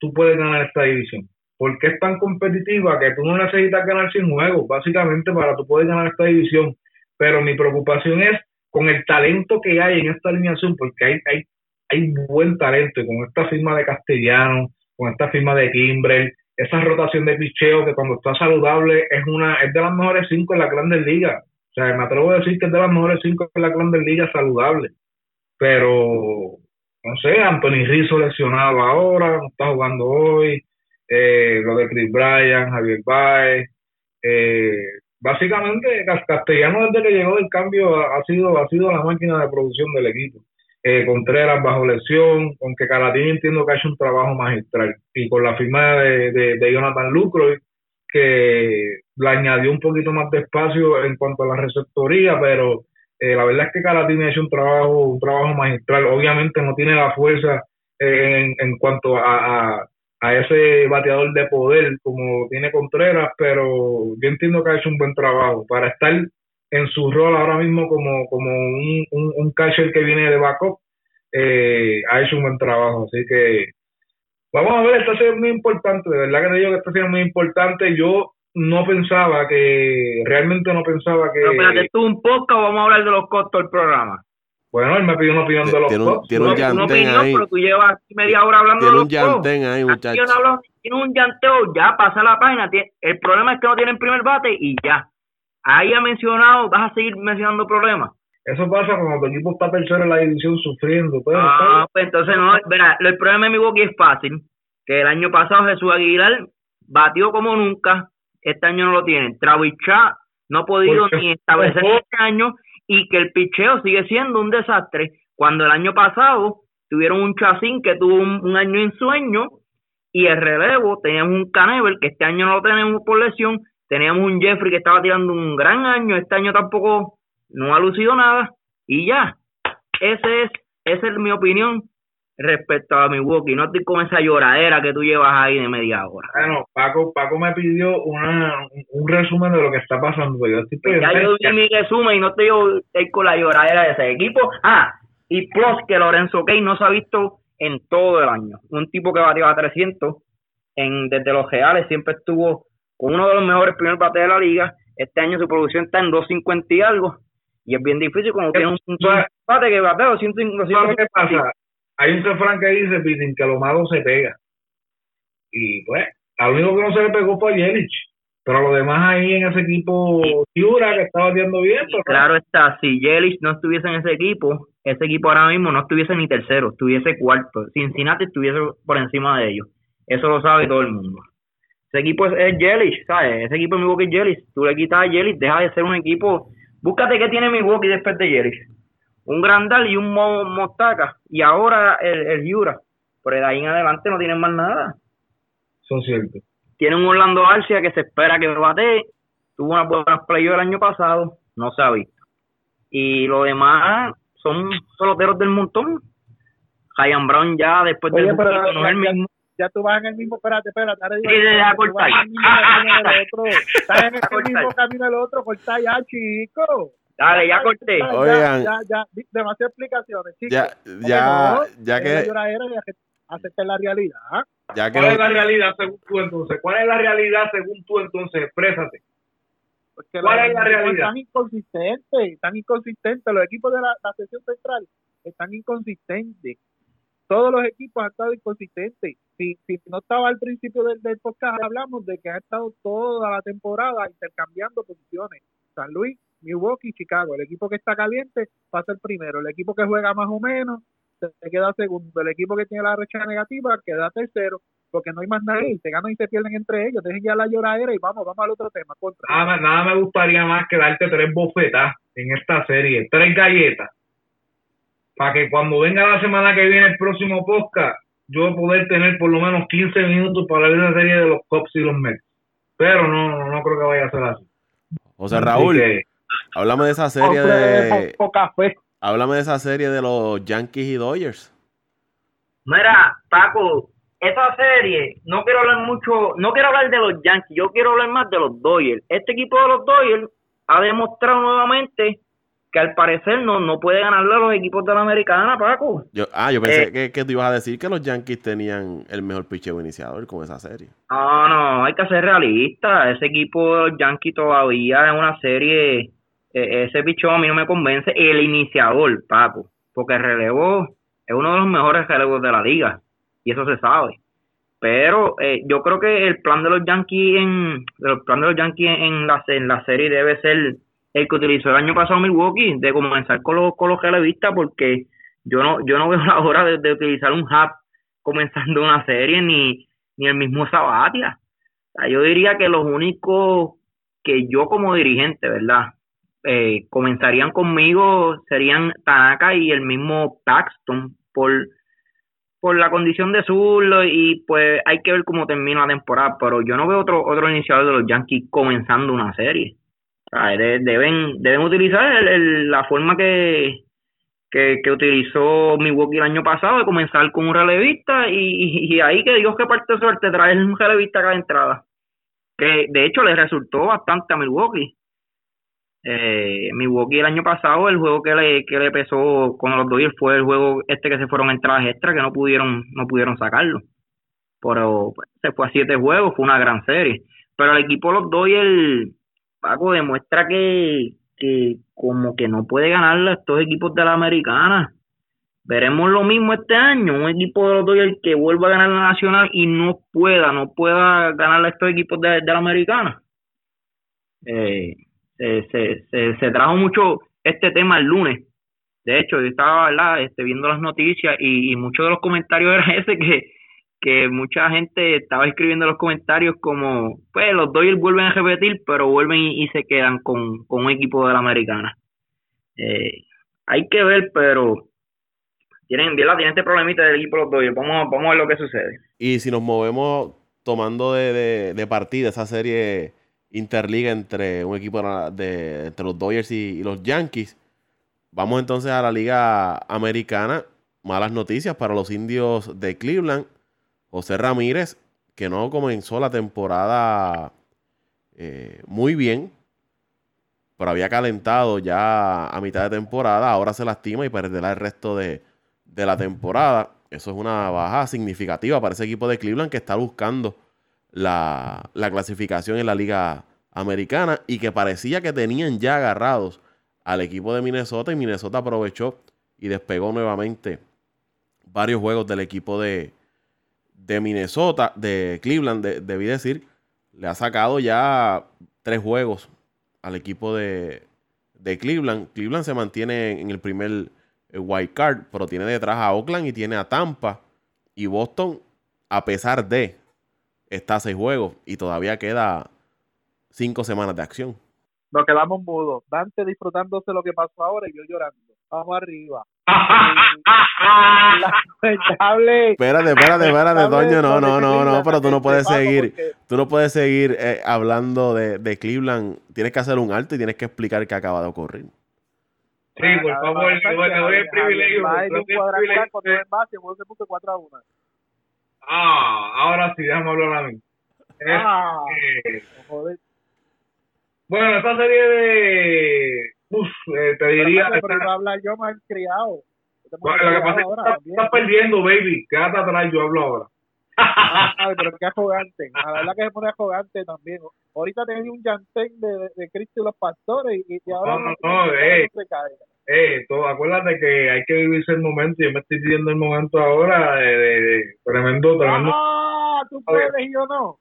tú puedes ganar esta división porque es tan competitiva que tú no necesitas ganar sin juegos, básicamente para tú poder ganar esta división. Pero mi preocupación es con el talento que hay en esta alineación, porque hay, hay, hay buen talento, con esta firma de Castellano, con esta firma de Kimbrel, esa rotación de picheo que cuando está saludable es una es de las mejores cinco en la Grandes Ligas. O sea, me atrevo a decir que es de las mejores cinco en la Grandes Ligas saludable. Pero, no sé, Anthony Rizzo lesionado ahora, no está jugando hoy eh, lo de Chris Bryan, Javier Baez. Eh, básicamente, Castellano desde que llegó del cambio ha, sido ha sido la máquina de producción del equipo. Eh, Contreras bajo lesión, aunque Calatini entiendo que ha hecho un trabajo magistral. Y con la firma de, de, Jonathan Lucroy, que le añadió un poquito más de espacio en cuanto a la receptoría, pero eh, la verdad es que Calatini ha hecho un trabajo, un trabajo magistral. Obviamente no tiene la fuerza en, en cuanto a ese bateador de poder como tiene Contreras, pero yo entiendo que ha hecho un buen trabajo para estar en su rol ahora mismo como, como un, un, catcher que viene de backup, eh, ha hecho un buen trabajo, así que vamos a ver, esta serie es muy importante, de verdad que te digo que esta serie es muy importante, yo no pensaba que, realmente no pensaba que... Pero espérate, tú un poco vamos a hablar de los costos del programa. Bueno, él me pidió una opinión de los tiene un, tiene un llantén ahí. pero tú llevas media hora hablando tiene de los un llantén ahí, muchachos. tiene un llanteo, ya pasa la página. El problema es que no tienen primer bate y ya. Ahí ha mencionado, vas a seguir mencionando problemas. Eso pasa cuando tu equipo está tercero en la división sufriendo. Pues, ah, pues entonces no, verá, el problema de Milwaukee es fácil. Que el año pasado Jesús Aguilar batió como nunca, este año no lo tienen. Travis no ha podido ni establecer este año y que el picheo sigue siendo un desastre. Cuando el año pasado tuvieron un Chacín que tuvo un, año en sueño y el relevo teníamos un Canevel que este año no lo tenemos por lesión, teníamos un Jeffrey que estaba tirando un gran año, este año tampoco no ha lucido nada y ya. Ese es, esa es mi opinión respecto a Milwaukee. No estoy con esa lloradera que tú llevas ahí de media hora. Bueno, Paco, Paco me pidió una, un resumen de lo que está pasando. Yo ya yo di mi resumen y no estoy, con la lloradera de ese equipo. Ah, y plus que Lorenzo Key no se ha visto en todo el año. Un tipo que batió a 300 en, desde los reales, siempre estuvo con uno de los mejores primeros bates de la liga. Este año su producción está en 250 y algo. Y es bien difícil cuando tiene un, bate que batea 250. ¿Qué pasa? Hay un refrán que dice, Pitín, que lo malo se pega. Y pues, al único que no se le pegó fue a Yelich. Pero lo demás ahí en ese equipo, Ciura, que estaba haciendo bien. claro está, si Yelich no estuviese en ese equipo, ese equipo ahora mismo no estuviese ni tercero, estuviese cuarto. Cincinnati estuviese por encima de ellos. Eso lo sabe todo el mundo. Ese equipo es, es Yelich, ¿sabes? Ese equipo de Milwaukee es Yelich. Tú le quitas a Yelich, deja de ser un equipo. Búscate qué tiene Milwaukee después de Yelich. Un Grandal y un Mo- Mostaca. Y ahora el, el Jura. Pero de ahí en adelante no tienen más nada. Eso es cierto. Tienen un Orlando Arcia que se espera que bate. Tuvo unas buenas playoffs el año pasado. No se ha visto. Y lo demás son peloteros del montón. Ryan Brown ya después rookie, no es el ya- mismo. ya tú vas en el mismo, espérate, espérate, ahora digo, Sí, deja tú vas cortar. en el mismo camino del otro, estás en el Cortar. mismo camino del otro, corta ya, chico. Dale, ya corté. Ya, Oigan. Ya, ya, ya, demasiadas explicaciones, chicos. Ya, Porque ya, no, ya que, lloradera y ace- acepta la realidad. ¿ah? ya que ¿Cuál es la realidad según tú entonces? ¿Cuál es la realidad según tú entonces? Exprésate. Porque ¿Cuál los es la equipos realidad? Están inconsistentes, están inconsistentes. Los equipos de la, la sesión central están inconsistentes. Todos los equipos han estado inconsistentes. Si, si no estaba al principio del, del podcast, hablamos de que ha estado toda la temporada intercambiando posiciones. San Luis, Milwaukee, Chicago. El equipo que está caliente pasa el primero. El equipo que juega más o menos se queda segundo. El equipo que tiene la recha negativa queda tercero. Porque no hay más nadie. Se ganan y se pierden entre ellos. Dejen ya la lloradera y vamos, vamos al otro tema. Contra. Nada, me- nada me gustaría más que darte tres bofetas en esta serie, tres galletas, para que cuando venga la semana que viene el próximo podcast, yo poder tener por lo menos 15 minutos para ver una serie de los Cubs y los Mets. Pero no, no, no creo que vaya a ser así. José Así Raúl, que, háblame de esa serie Hombre, de, poco café. háblame de esa serie de los Yankees y Dodgers. Mira, Paco, esa serie, no quiero hablar mucho, no quiero hablar de los Yankees, yo quiero hablar más de los Dodgers. Este equipo de los Dodgers ha demostrado nuevamente que al parecer no, no puede ganarle a los equipos de la americana, Paco. Yo, ah, yo pensé Eh. que, que tú ibas a decir que los Yankees tenían el mejor picheo iniciador con esa serie. No, no, hay que ser realista. Ese equipo de los Yankees todavía es una serie, eh, ese pichón a mí no me convence. El iniciador, Paco, porque el relevo es uno de los mejores relevos de la liga y eso se sabe. Pero eh, yo creo que el plan de los Yankees en el plan de los Yankees en la, en la serie debe ser el que utilizó el año pasado Milwaukee, de comenzar con los, con los relevistas, porque yo no yo no veo la hora de, utilizar un hub comenzando una serie ni, ni el mismo Sabatia. Yo diría que los únicos que yo como dirigente, ¿verdad? Eh, comenzarían conmigo serían Tanaka y el mismo Paxton por por la condición de zurdo y pues hay que ver cómo termina la temporada, pero yo no veo otro otro iniciador de los Yankees comenzando una serie. De- deben deben utilizar el- la forma que, que, utilizó Milwaukee el año pasado de comenzar con un relevista y, ahí que Dios que parte suerte traer un relevista cada entrada. Que de hecho le resultó bastante a Milwaukee. Eh, Milwaukee el año pasado el juego que le, que le pesó con los Dodgers fue el juego este que se fueron entradas extra que no pudieron no pudieron sacarlo. Pero pues, se fue a siete juegos fue una gran serie. Pero el equipo de los Dodgers Paco demuestra que que como que no puede ganarle a estos equipos de la americana. Veremos lo mismo este año un equipo de los Dodgers que vuelva a ganar la nacional y no pueda no pueda ganarle a estos equipos de, de la americana. Eh, se, se, se, se trajo mucho este tema el lunes. De hecho, yo estaba. Este, viendo las noticias y, muchos de los comentarios era ese que, que mucha gente estaba escribiendo en los comentarios como, pues los Dodgers vuelven a repetir, pero vuelven y, se quedan con, con un equipo de la americana. Eh, hay que ver, pero tienen, ¿verdad? tienen este problemita del equipo de los Dodgers. Vamos, vamos a ver lo que sucede. Y si nos movemos tomando de, de partida esa serie interliga entre un equipo de, entre los Dodgers y, y los Yankees, vamos entonces a la liga americana. Malas noticias para los indios de Cleveland. José Ramírez, que no comenzó la temporada eh, muy bien, pero había calentado ya a mitad de temporada, ahora se lastima y perderá el resto de, de la temporada. Eso es una baja significativa para ese equipo de Cleveland que está buscando la, la clasificación en la liga americana y que parecía que tenían ya agarrados al equipo de Minnesota y Minnesota aprovechó y despegó nuevamente varios juegos del equipo de, de Minnesota, de Cleveland, de- debí decir, le ha sacado ya tres juegos al equipo de, de Cleveland. Cleveland se mantiene en el primer eh, wild card, pero tiene detrás a Oakland y tiene a Tampa y Boston, a pesar de está a seis juegos y todavía queda cinco semanas de acción. Nos quedamos mudos. Dante disfrutándose lo que pasó ahora y yo llorando. Vamos arriba. Lamentable. Espérate, espérate, espérate, Toño. No, no, no, no, pero tú no puedes seguir. Tú no puedes seguir eh, hablando de, de Cleveland. Tienes que hacer un alto y tienes que explicar qué acaba de ocurrir. Sí, por favor, le doy- el privilegio. Va le en doy un el cuadrangular privilegio. cuando en base, el juego se puso 4 a 1. Ah, ahora sí, déjame hablar a mí. Ah, Este, joder. Bueno, esta serie de... Uf, eh, te diría... Pero, pero iba a hablar yo mal criado. Yo Bueno, lo que pasa es que estás, estás perdiendo, baby. Quédate atrás, yo hablo ahora. Ay, pero qué arrogante. La verdad que se pone arrogante también. Ahorita tenía un llantén de, de, de Cristo y los pastores y, y ahora No, no, no, eh. se cae. Eh, todo, acuérdate que hay que vivirse el momento. Yo me estoy viviendo el momento ahora de, de- de tremendo, tremendo. Ah, tú puedes y yo no.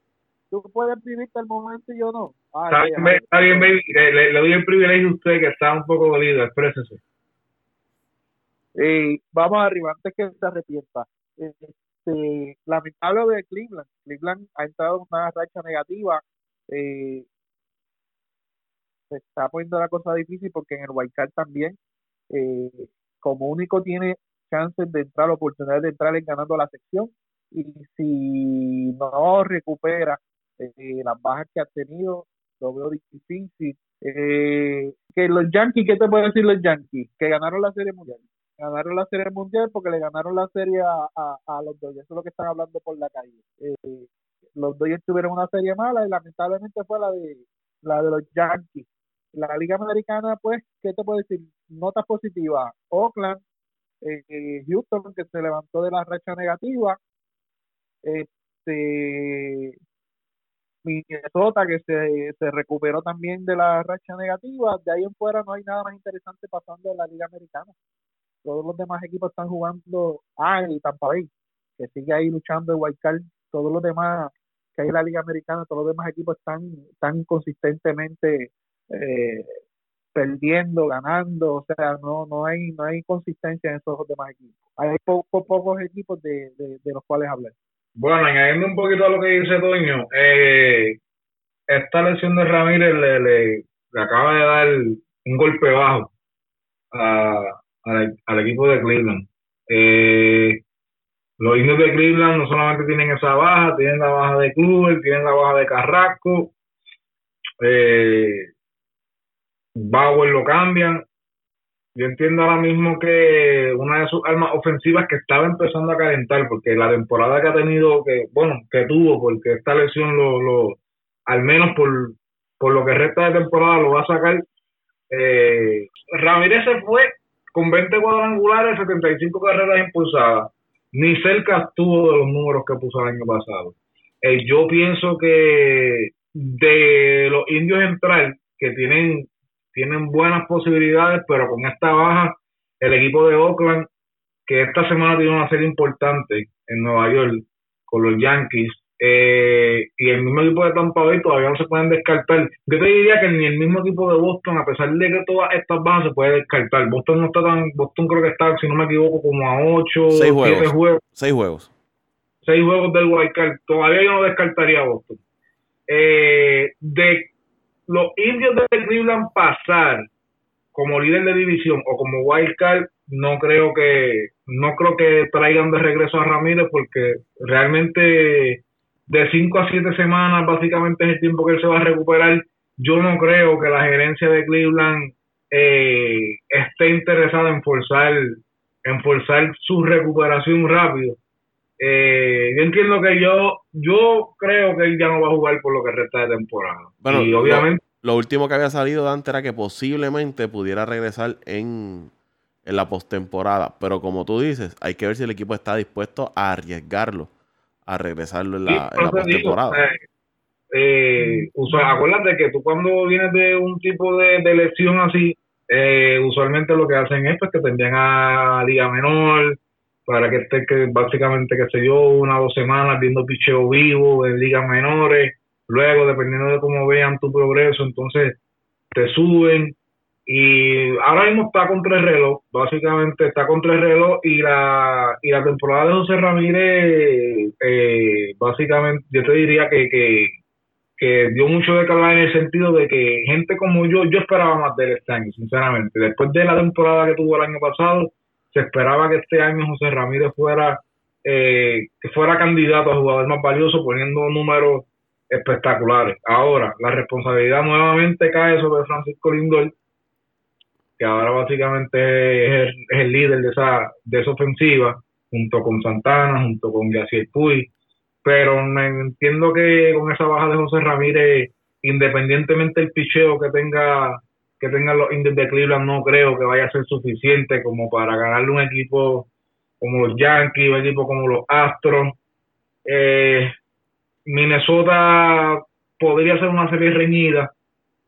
Tú puedes vivirte el momento y yo no. Ay, Está ay, bien, está bien, baby. Le, le- le doy el privilegio a usted que está un poco dolido. Exprésese. Eh, vamos arriba, antes que se arrepienta. Este, lamentable de Cleveland. Cleveland ha entrado en una racha negativa. Eh, se está poniendo la cosa difícil porque en el Wildcard también, eh, como único tiene chances de entrar, oportunidades de entrar en ganando la sección. Y si no recupera eh, las bajas que ha tenido, lo veo difícil. Eh, que los Yankees, ¿qué te puedo decir los Yankees? Que ganaron la Serie Mundial ganaron la serie mundial porque le ganaron la serie a, a, a los Dodgers. Eso es lo que están hablando por la calle. Eh, los Dodgers tuvieron una serie mala y lamentablemente fue la de la de los Yankees. La Liga Americana, pues, ¿qué te puedo decir? Notas positivas. Oakland, eh, eh, Houston, que se levantó de la racha negativa. Este, Minnesota, que se, se recuperó también de la racha negativa. De ahí en fuera no hay nada más interesante pasando en la Liga Americana todos los demás equipos están jugando, ah, y Tampa Bay, que sigue ahí luchando el wild card, todos los demás que hay en la liga americana, todos los demás equipos están, están consistentemente eh, perdiendo, ganando, o sea, no, no hay, no hay consistencia en esos demás equipos. Hay po pocos equipos de, de, de, los cuales hablar. Bueno, añadiendo un poquito a lo que dice Toño, eh, esta lesión de Ramírez le, le, acaba de dar un golpe bajo a, al, equipo de Cleveland. Eh, los indios de Cleveland no solamente tienen esa baja, tienen la baja de Kluber, tienen la baja de Carrasco, eh, Bauer lo cambian. Yo entiendo ahora mismo que una de sus armas ofensivas que estaba empezando a calentar, porque la temporada que ha tenido, que bueno, que tuvo, porque esta lesión lo, lo al menos por, por lo que resta de temporada lo va a sacar. Eh, Ramírez se fue con 20 cuadrangulares, 75 carreras impulsadas. Ni cerca estuvo de los números que puso el año pasado. Eh, yo pienso que de los indios entrar, que tienen, tienen buenas posibilidades, pero con esta baja, el equipo de Oakland, que esta semana tiene una serie importante en Nueva York con los Yankees, eh, y el mismo equipo de Tampa Bay todavía no se pueden descartar. Yo te diría que ni el mismo equipo de Boston, a pesar de que todas estas bajas se puede descartar. Boston no está tan, Boston creo que está, si no me equivoco, como a 8, 7 juegos. juegos. 6 juegos. 6 juegos del Wild Card. Todavía yo no descartaría a Boston. Eh, de los indios de Cleveland pasar como líder de división o como Wild Card, no creo que no creo que traigan de regreso a Ramírez porque realmente de 5 a 7 semanas básicamente es el tiempo que él se va a recuperar. Yo no creo que la gerencia de Cleveland eh, esté interesada en forzar, en forzar su recuperación rápido. Eh, yo entiendo que yo, yo creo que él ya no va a jugar por lo que resta de temporada. Bueno, y obviamente lo, lo, último que había salido de antes era que posiblemente pudiera regresar en, en la postemporada. Pero como tú dices, hay que ver si el equipo está dispuesto a arriesgarlo a regresarlo en la, en la postemporada. Eh, usual, acuérdate que tú cuando vienes de un tipo de, de lesión así, eh, usualmente lo que hacen es pues, que te envían a liga menor para que estés que básicamente, qué sé yo, una o dos semanas viendo picheo vivo en ligas menores, luego dependiendo de cómo vean tu progreso, entonces te suben y ahora mismo está contra el reloj, básicamente está contra el reloj y la, y la temporada de José Ramírez, eh, básicamente yo te diría que, que, que dio mucho de calor en el sentido de que gente como yo, yo esperaba más de él este año, sinceramente. Después de la temporada que tuvo el año pasado, se esperaba que este año José Ramírez fuera, eh, que fuera candidato a jugador más valioso poniendo números espectaculares. Ahora, la responsabilidad nuevamente cae sobre Francisco Lindor, que ahora básicamente es el, líder de esa, de esa ofensiva, junto con Santana, junto con Yacier Puy, pero me entiendo que con esa baja de José Ramírez, independientemente del picheo que tenga que tengan los Indios de Cleveland, no creo que vaya a ser suficiente como para ganarle un equipo como los Yankees, un equipo como los Astros. Eh, Minnesota podría ser una serie reñida,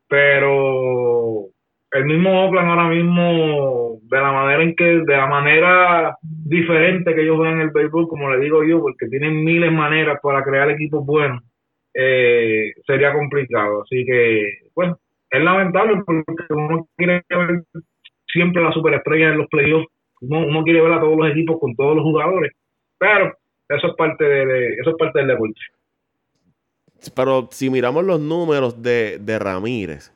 pero el mismo Oakland ahora mismo, de la manera en que, de la manera diferente que ellos ven el béisbol, como le digo yo, porque tienen miles de maneras para crear equipos buenos, eh, sería complicado. Así que, bueno, es lamentable porque uno quiere ver siempre la superestrella en los playoffs, uno, uno quiere ver a todos los equipos con todos los jugadores, pero eso es parte de, eso es parte del deporte. Pero si miramos los números de, de Ramírez,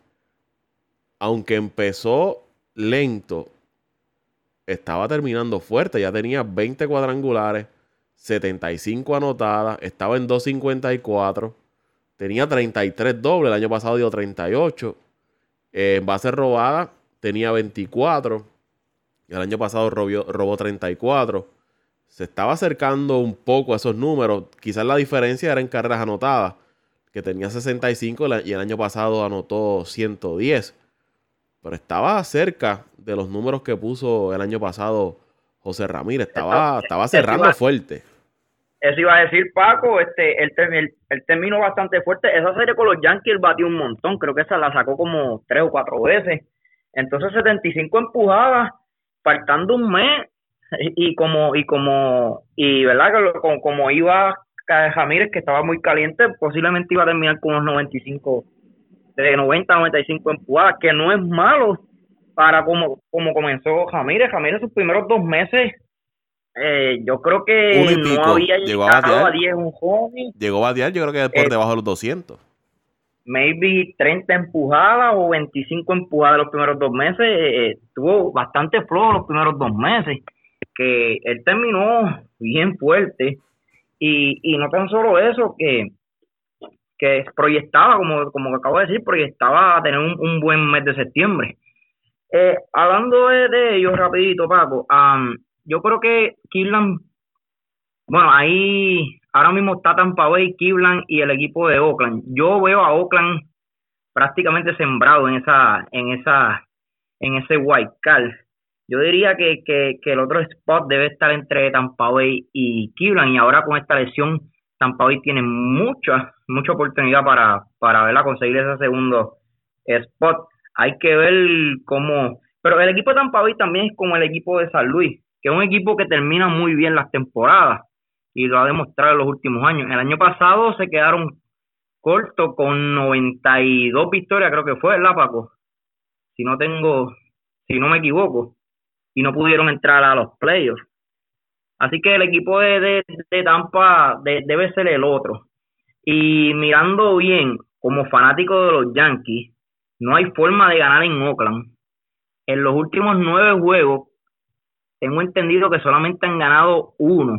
aunque empezó lento, estaba terminando fuerte. Ya tenía 20 cuadrangulares, 75 anotadas, estaba en 254, tenía 33 dobles. El año pasado dio 38. En base robada tenía 24. El año pasado robó 34. Se estaba acercando un poco a esos números. Quizás la diferencia era en carreras anotadas, que tenía 65 y el año pasado anotó 110 pero estaba cerca de los números que puso el año pasado José Ramírez. Estaba, estaba cerrando fuerte. Eso iba a decir Paco, este, él, terminó bastante fuerte. Esa serie con los Yankees batió un montón, creo que esa la sacó como tres o cuatro veces. Entonces 75 empujadas, faltando un mes, y como, y como, y verdad como, como iba Ramírez, que estaba muy caliente, posiblemente iba a terminar con unos 95 de 90 a 95 empujadas, que no es malo para como, como comenzó Jamírez. Jamírez sus primeros dos meses, eh, yo creo que no había llegado a, 10 un joven. Llegó a 10, yo creo que por eh, debajo de los 200. Maybe 30 empujadas o 25 empujadas los primeros dos meses. Eh, tuvo bastante flow los primeros dos meses. Que él terminó bien fuerte. Y, y no tan solo eso, que que proyectaba, como, como acabo de decir, proyectaba a tener un, buen mes de septiembre. Eh, hablando de, ellos rapidito, Paco, yo creo que Cleveland, bueno, ahí ahora mismo está Tampa Bay, Cleveland y el equipo de Oakland. Yo veo a Oakland prácticamente sembrado en esa, en esa, en ese white card. Yo diría que, que, que el otro spot debe estar entre Tampa Bay y Cleveland y ahora con esta lesión Tampa Bay tiene mucha, mucha oportunidad para, para conseguir ese segundo spot. Hay que ver cómo... Pero el equipo de Tampa Bay también es como el equipo de San Luis, que es un equipo que termina muy bien las temporadas y lo ha demostrado en los últimos años. El año pasado se quedaron cortos con 92 victorias, creo que fue, ¿verdad, Paco? Si no tengo, si no me equivoco, y no pudieron entrar a los playoffs. Así que el equipo de, de, Tampa debe ser el otro. Y mirando bien, como fanático de los Yankees, no hay forma de ganar en Oakland. En los últimos nueve juegos, tengo entendido que solamente han ganado uno.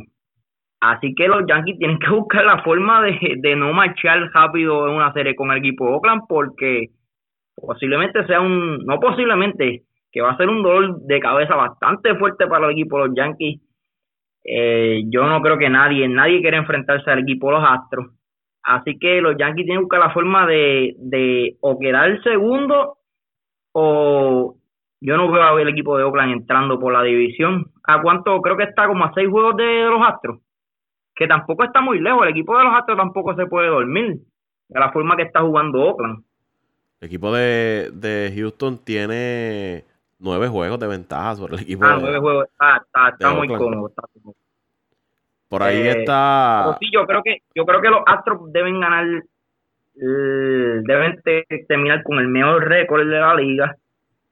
Así que los Yankees tienen que buscar la forma de, de no marchar rápido en una serie con el equipo de Oakland porque posiblemente sea un, no posiblemente, que va a ser un dolor de cabeza bastante fuerte para el equipo los Yankees eh, yo no creo que nadie, nadie quiere enfrentarse al equipo de los Astros. Así que los Yankees tienen que buscar la forma de, de o quedar segundo o yo no veo a ver el equipo de Oakland entrando por la división. ¿A cuánto? Creo que está como a seis juegos de, los Astros. Que tampoco está muy lejos. El equipo de los Astros tampoco se puede dormir. De la forma que está jugando Oakland. El equipo de, de Houston tiene nueve juegos de ventaja sobre el equipo. Ah, nueve juegos. está, muy cómodo. Por ahí eh, está. Sí, yo creo que yo creo que los Astros deben ganar, deben terminar con el mejor récord de la liga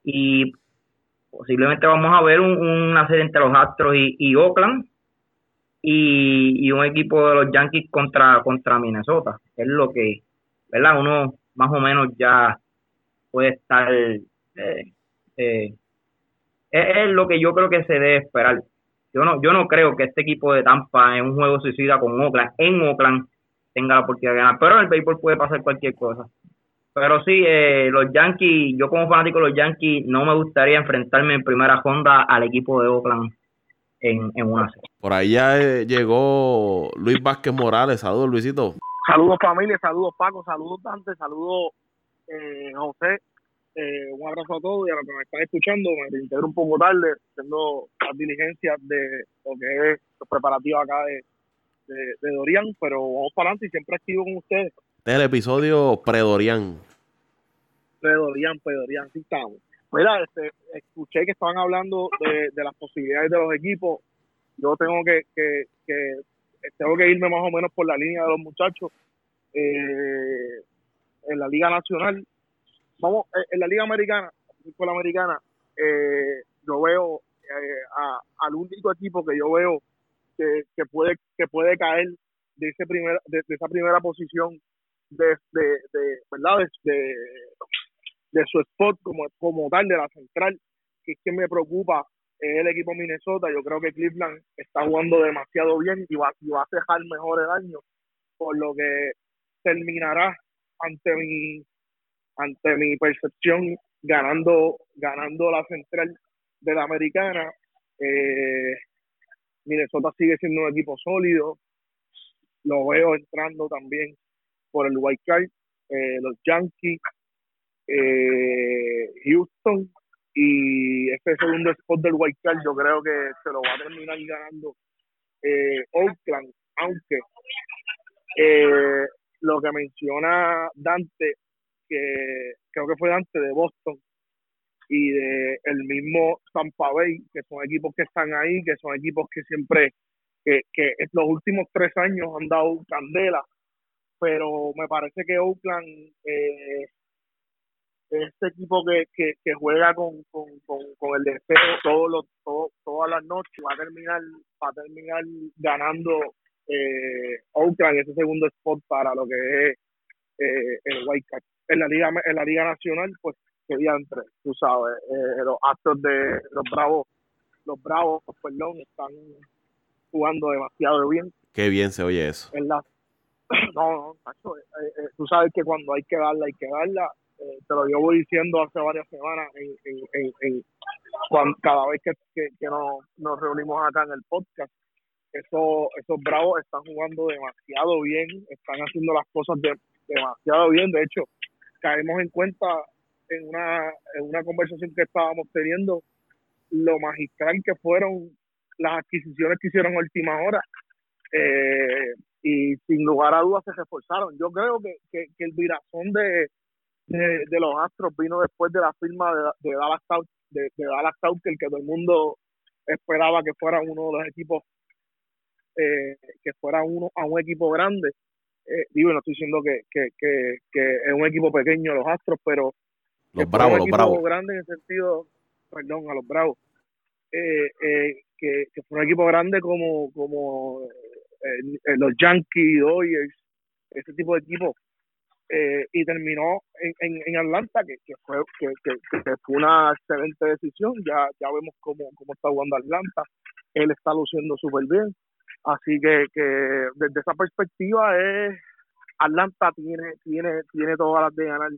y posiblemente vamos a ver un- una entre los Astros y, Oakland y, un equipo de los Yankees contra contra Minnesota es lo que verdad uno más o menos ya puede estar eh, eh, es, es lo que yo creo que se debe esperar. Yo no yo no creo que este equipo de Tampa en un juego suicida con Oakland en Oakland tenga la oportunidad de ganar pero en el béisbol puede pasar cualquier cosa pero sí, eh, los Yankees, yo como fanático de los Yankees, no me gustaría enfrentarme en primera ronda al equipo de Oakland en, en una serie. Por ahí ya eh, llegó Luis Vázquez Morales. Saludos, Luisito. Saludos familia, saludos Paco, saludos Dante, saludos eh, José. Eh, un abrazo a todos y a los que me están escuchando. Me reintegro un poco tarde, haciendo las diligencias de lo que es los preparativos acá de, de, de Dorian, pero vamos para adelante y siempre activo con ustedes. Este es el episodio Predorian. de Dorian, pues Dorian, sí estamos. Mira, este, escuché que estaban hablando de, de las posibilidades de los equipos. Yo tengo que, que, que tengo que irme más o menos por la línea de los muchachos. Eh, en la Liga Nacional, vamos, eh, en la Liga Americana, con la Americana, eh, yo veo eh, al único equipo que yo veo que, que puede que puede caer de ese primer de esa primera posición de, de, de verdad de, de, su spot como, como tal de la central que es que me preocupa es el equipo Minnesota. Yo creo que Cleveland está jugando demasiado bien y va, y va a cejar mejor el por lo que terminará ante mi ante mi percepción ganando ganando la central de la americana. Eh, Minnesota sigue siendo un equipo sólido lo veo entrando también por el wild card eh, los Yankees eh, Houston y este segundo spot del wild card yo creo que se lo va a terminar ganando eh, Oakland aunque eh, lo que menciona Dante que creo que fue Dante de Boston y de el mismo Tampa Bay que son equipos que están ahí que son equipos que siempre que, que en los últimos tres años han dado candela pero me parece que Oakland eh, este equipo que, que, que juega con, con, con, con el deseo todos los, todo- todas las noches va a terminar va a terminar ganando eh, Oakland ese segundo spot para lo que es eh, el Card. En la liga en la liga nacional pues sería entre, tú sabes, eh, los actos de los Bravos, los Bravos, perdón, están jugando demasiado bien Qué bien se oye eso. en la no, no, eh, eh, tú sabes que cuando hay que darla, hay que darla. Eh, te lo llevo diciendo hace varias semanas en, en, en, en- cuan- cada vez que, que, que nos, nos reunimos acá en el podcast. Eso, esos bravos están jugando demasiado bien, están haciendo las cosas de, demasiado bien. De hecho, caemos en cuenta en una, en una conversación que estábamos teniendo lo magistral que fueron las adquisiciones que hicieron a última hora. Eh, y sin lugar a dudas se reforzaron. Yo creo que, que, que el virazón de, de, de los Astros vino después de la firma de, de Dallas de, de Dallas Cowker, que todo el mundo esperaba que fuera uno de los equipos eh, que fuera uno a un equipo grande. Eh, digo, no estoy diciendo que, que, que, que es un equipo pequeño los Astros, pero Los bravos, los bravos. grande en el sentido, perdón, a los bravos, eh, eh, que, que fue un equipo grande como, como eh, eh, los Yankees, Dodgers, ese tipo de equipos, eh, y terminó en, en, Atlanta, que, que fue una excelente decisión, ya, ya vemos cómo, cómo está jugando Atlanta, él está luciendo súper bien, así que, que desde esa perspectiva es Atlanta tiene tiene tiene todas las de ganar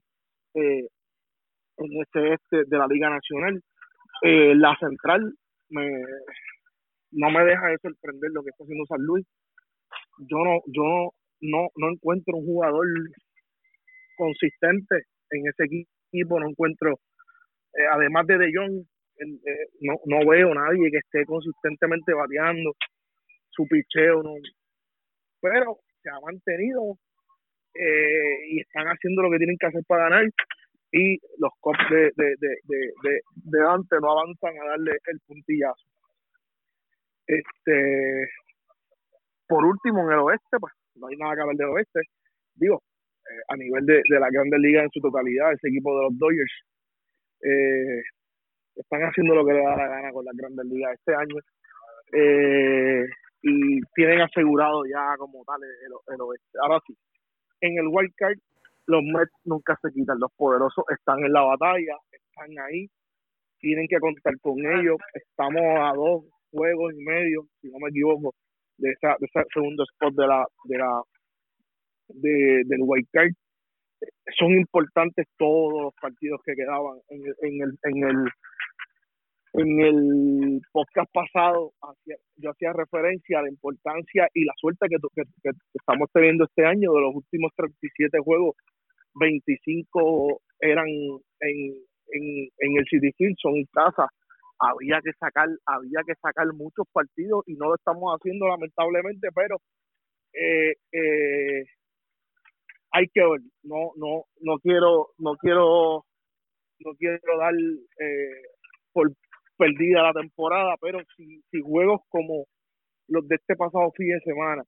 eh, en este este de la Liga Nacional. Eh, la central me, no me deja de sorprender lo que está haciendo San Luis. Yo no, yo no, no, no encuentro un jugador consistente en ese equipo, no encuentro, eh, además de De Jong, eh, no, no veo nadie que esté consistentemente bateando su picheo, no, pero se ha mantenido eh, y están haciendo lo que tienen que hacer para ganar y los cops de, de, de, de, de, de Dante no avanzan a darle el puntillazo. Este, por último, en el oeste, pues no hay nada que hablar del oeste. Digo, eh, a nivel de, de la Grandes Ligas en su totalidad, ese equipo de los Dodgers, eh, están haciendo lo que les da la gana con las grandes ligas este año. Eh, y tienen asegurado ya como tal el, el oeste. Ahora sí, en el wild card los Mets nunca se quitan, los poderosos están en la batalla, están ahí, tienen que contar con ellos, estamos a dos juegos y medio, si no me equivoco, de esa, de ese segundo spot de la, de la de, del wild card. Son importantes todos los partidos que quedaban en el, en el, en el en el podcast pasado. Hacía, yo hacía referencia a la importancia y la suerte que, estamos teniendo este año. De los últimos 37 juegos 25 eran en, en, en el City Field son en casa había que sacar había que sacar muchos partidos y no lo estamos haciendo lamentablemente pero eh, eh, hay que ver. No no no quiero no quiero no quiero dar eh, por perdida la temporada, pero si, si juegos como los de este pasado fin de semana,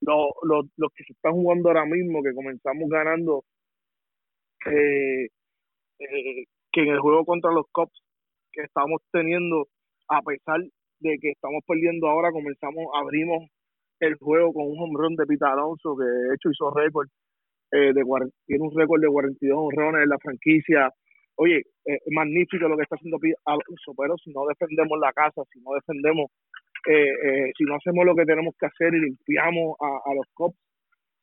los, los, los que se están jugando ahora mismo, que comenzamos ganando, eh, eh, que en el juego contra los Cops que estamos teniendo, a pesar de que estamos perdiendo ahora, comenzamos, abrimos el juego con un home de Pita Alonso, que de hecho hizo récord, eh, tiene un récord de 42 honrones en la franquicia, oye, eh, es magnífico lo que está haciendo Alonso, pero si no defendemos la casa, si no defendemos, eh, eh, si no hacemos lo que tenemos que hacer y limpiamos a, los cops,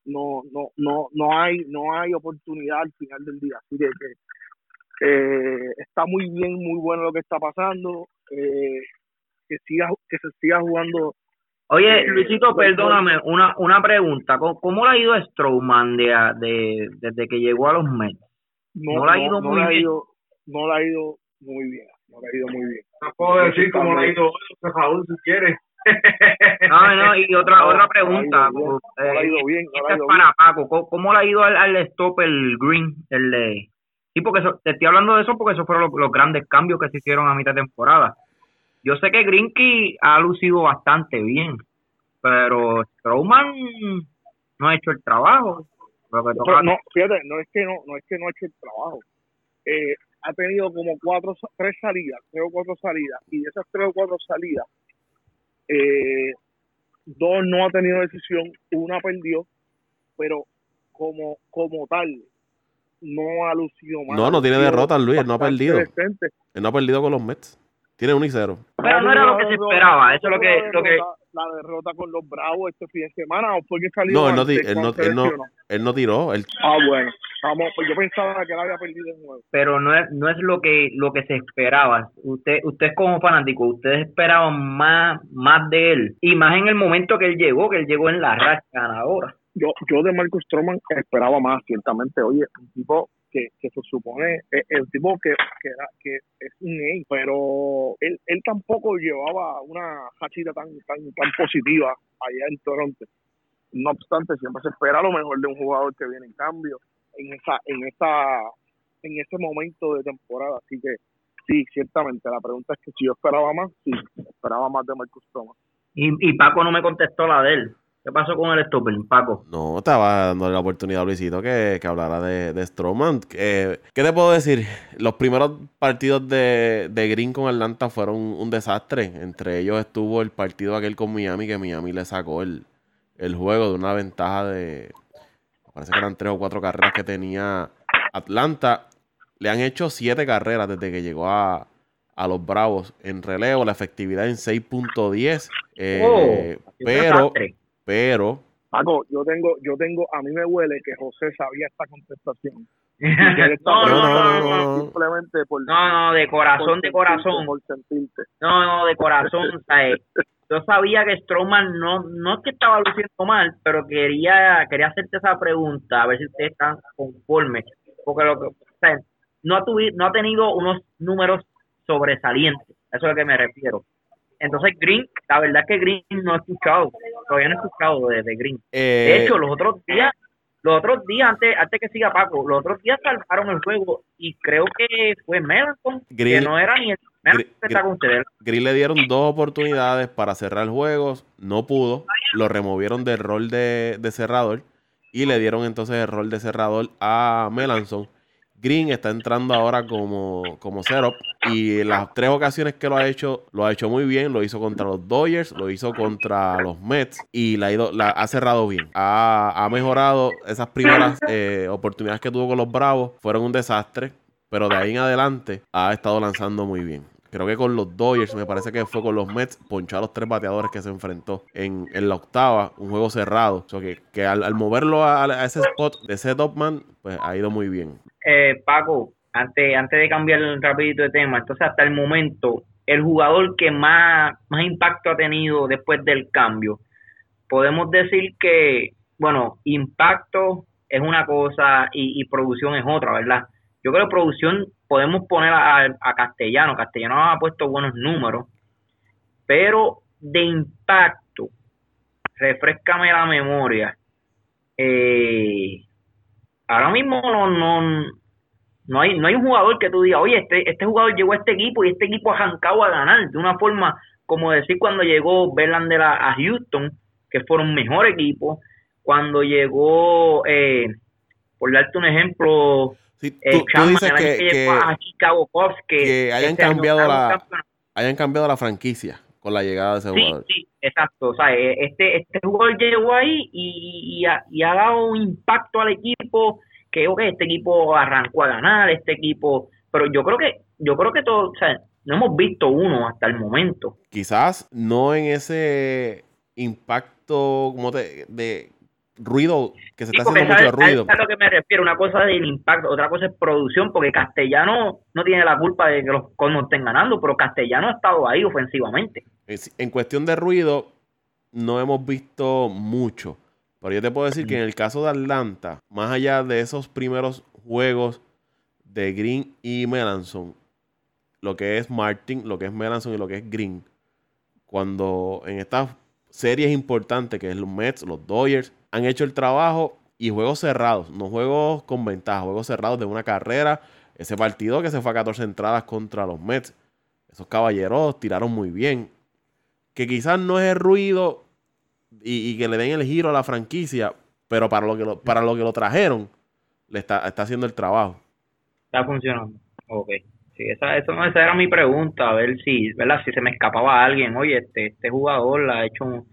no, no, no, no hay, no hay oportunidad al final del día. Así que está muy bien, muy bueno lo que está pasando, que siga, que se siga jugando. Oye, Luisito, perdóname, una, una pregunta. ¿Cómo, ¿Cómo, le ha ido a Strowman de, de, desde que llegó a los Mets? no, le ha ido muy bien. no le ha ido muy bien. No le ha ido muy bien. No puedo decir cómo le ha ido Raúl, si quieres. no, no, y otra otra pregunta. No le ha ido bien. No es para Paco. ¿Cómo, le ha ido al, al stop el Green? El de... Sí, porque te estoy hablando de eso porque esos fueron los, grandes cambios que se hicieron a mitad de temporada. Yo sé que Greenkey ha lucido bastante bien, pero Strowman no ha hecho el trabajo no, fíjate, no es que no, no es que no ha hecho el trabajo. Eh, ha tenido como cuatro, tres salidas, tres o cuatro salidas, y de esas tres o cuatro salidas, eh, dos no ha tenido decisión, una perdió, pero como, como tal, no ha lucido mal. No, no tiene derrota, Luis, no ha perdido. Él no ha perdido con los Mets. Tiene un y cero. Pero no era lo que se esperaba, eso es lo que, lo que, la derrota con los Bravos este fin de semana o fue que salió no, él no, él, no, él, no, tiró él... ah bueno vamos pues yo pensaba que él había perdido de nuevo pero no es no es lo que lo que se esperaba usted usted como fanático ustedes esperaban más más de él y más en el momento que él llegó que él llegó en la racha ganadora yo yo de Marcus Stroman esperaba más ciertamente oye un tipo que, que se supone el, el tipo que, que es un A, pero él, él tampoco llevaba una hachita tan, tan, tan positiva allá en Toronto. No obstante, siempre se espera lo mejor de un jugador que viene en cambio en esa, en esa, en ese momento de temporada. Así que sí, ciertamente, la pregunta es que si yo esperaba más, sí, esperaba más de Marcus Thomas. Y, y Paco no me contestó la de él. ¿Qué pasó con el stopper, Paco? No, estaba dándole la oportunidad a Luisito que, que hablara de, de Stroman. ¿Qué te puedo decir? Los primeros partidos de, de Green con Atlanta fueron un, desastre. Entre ellos estuvo el partido aquel con Miami, que Miami le sacó el, el juego de una ventaja de. Parece que eran tres o cuatro carreras que tenía Atlanta. Le han hecho siete carreras desde que llegó a, a los Bravos en relevo, la efectividad en 6.10. Eh, pero, pero. Paco, yo tengo, yo tengo, a mí me huele que José sabía esta contestación. no, no, no, simplemente por, no, no, de corazón, de corazón. No, no, de corazón. yo sabía que Strowman no, no es que estaba luciendo mal, pero quería, quería hacerte esa pregunta, a ver si ustedes están conformes. Porque lo que, o sea, no ha, tuvido, no ha tenido unos números sobresalientes, eso es a lo que me refiero. Entonces Green, la verdad es que Green no ha escuchado, todavía no he escuchado de, Green. de eh, hecho, los otros días, los otros días, antes, antes que siga Paco, los otros días salvaron el juego y creo que fue Melanson, que no era ni el Green, que está con ustedes. Green le dieron dos oportunidades para cerrar el juego, no pudo, lo removieron del rol de, de cerrador y le dieron entonces el rol de cerrador a Melanson Green está entrando ahora como, como setup y las tres ocasiones que lo ha hecho, lo ha hecho muy bien. Lo hizo contra los Dodgers, lo hizo contra los Mets y la ha, cerrado bien. Ha, mejorado esas primeras eh, oportunidades que tuvo con los Bravos, fueron un desastre, pero de ahí en adelante ha estado lanzando muy bien. Creo que con los Dodgers, me parece que fue con los Mets, ponchó a los tres bateadores que se enfrentó en, en la octava, un juego cerrado. O sea, que, que al, moverlo a, a ese spot de ese top pues ha ido muy bien. Eh, Paco, antes, antes de cambiar rapidito de tema, entonces hasta el momento, el jugador que más, más impacto ha tenido después del cambio, podemos decir que, bueno, impacto es una cosa y, producción es otra, ¿verdad? Yo creo que producción podemos poner a, a Castellano, Castellano ha puesto buenos números, pero de impacto, refrescame la memoria, eh, ahora mismo no, no, no hay no hay un jugador que tú digas, oye, este, este jugador llegó a este equipo y este equipo ha arrancado a ganar de una forma como decir cuando llegó Verlander a, a Houston, que fueron un mejor equipo, cuando llegó, eh, por darte un ejemplo, Sí, eh, tú, tú dices el año que, que llegó que- a Chicago Cubs, que, que hayan este año cambiado la- hayan cambiado la franquicia con la llegada de ese Sí, jugador. sí, exacto. O sea, eh, este, este jugador llegó ahí y, y ha, y ha dado un impacto al equipo que ok, este equipo arrancó a ganar, este equipo, pero yo creo que, yo creo que todo, o sea, no hemos visto uno hasta el momento. Quizás no en ese impacto como te- de ruido que se Sí, está haciendo mucho ruido. a lo que me refiero, una cosa es el impacto, otra cosa es producción, porque Castellano no tiene la culpa de que los Cosmos estén ganando, pero Castellano ha estado ahí ofensivamente. En cuestión de ruido, no hemos visto mucho. Pero yo te puedo decir que en el caso de Atlanta, más allá de esos primeros juegos de Green y Melanson, lo que es Martin, lo que es Melanson y lo que es Green, cuando en estas series importantes, que es los Mets, los Dodgers, han hecho el trabajo y juegos cerrados, no juegos con ventaja, juegos cerrados de una carrera. Ese partido que se fue a 14 entradas contra los Mets, esos caballeros tiraron muy bien. Que quizás no es el ruido y, y que le den el giro a la franquicia, pero para lo que lo, para lo, que lo trajeron, le está, está haciendo el trabajo. Está funcionando. Ok. Sí, esa, eso, no- esa era mi pregunta, a ver si, ¿verdad? Si se me escapaba alguien, oye, este, este jugador ha hecho un-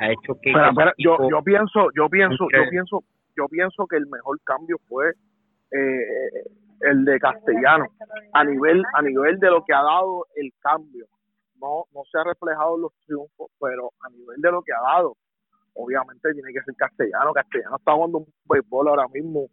ha hecho que yo, yo pienso, yo pienso, yo pienso, yo pienso que el mejor cambio fue eh, el de Castellano a nivel, a nivel de lo que ha dado el cambio. No, no se ha reflejado en los triunfos, pero a nivel de lo que ha dado, obviamente tiene que ser Castellano. Castellano está jugando un béisbol ahora mismo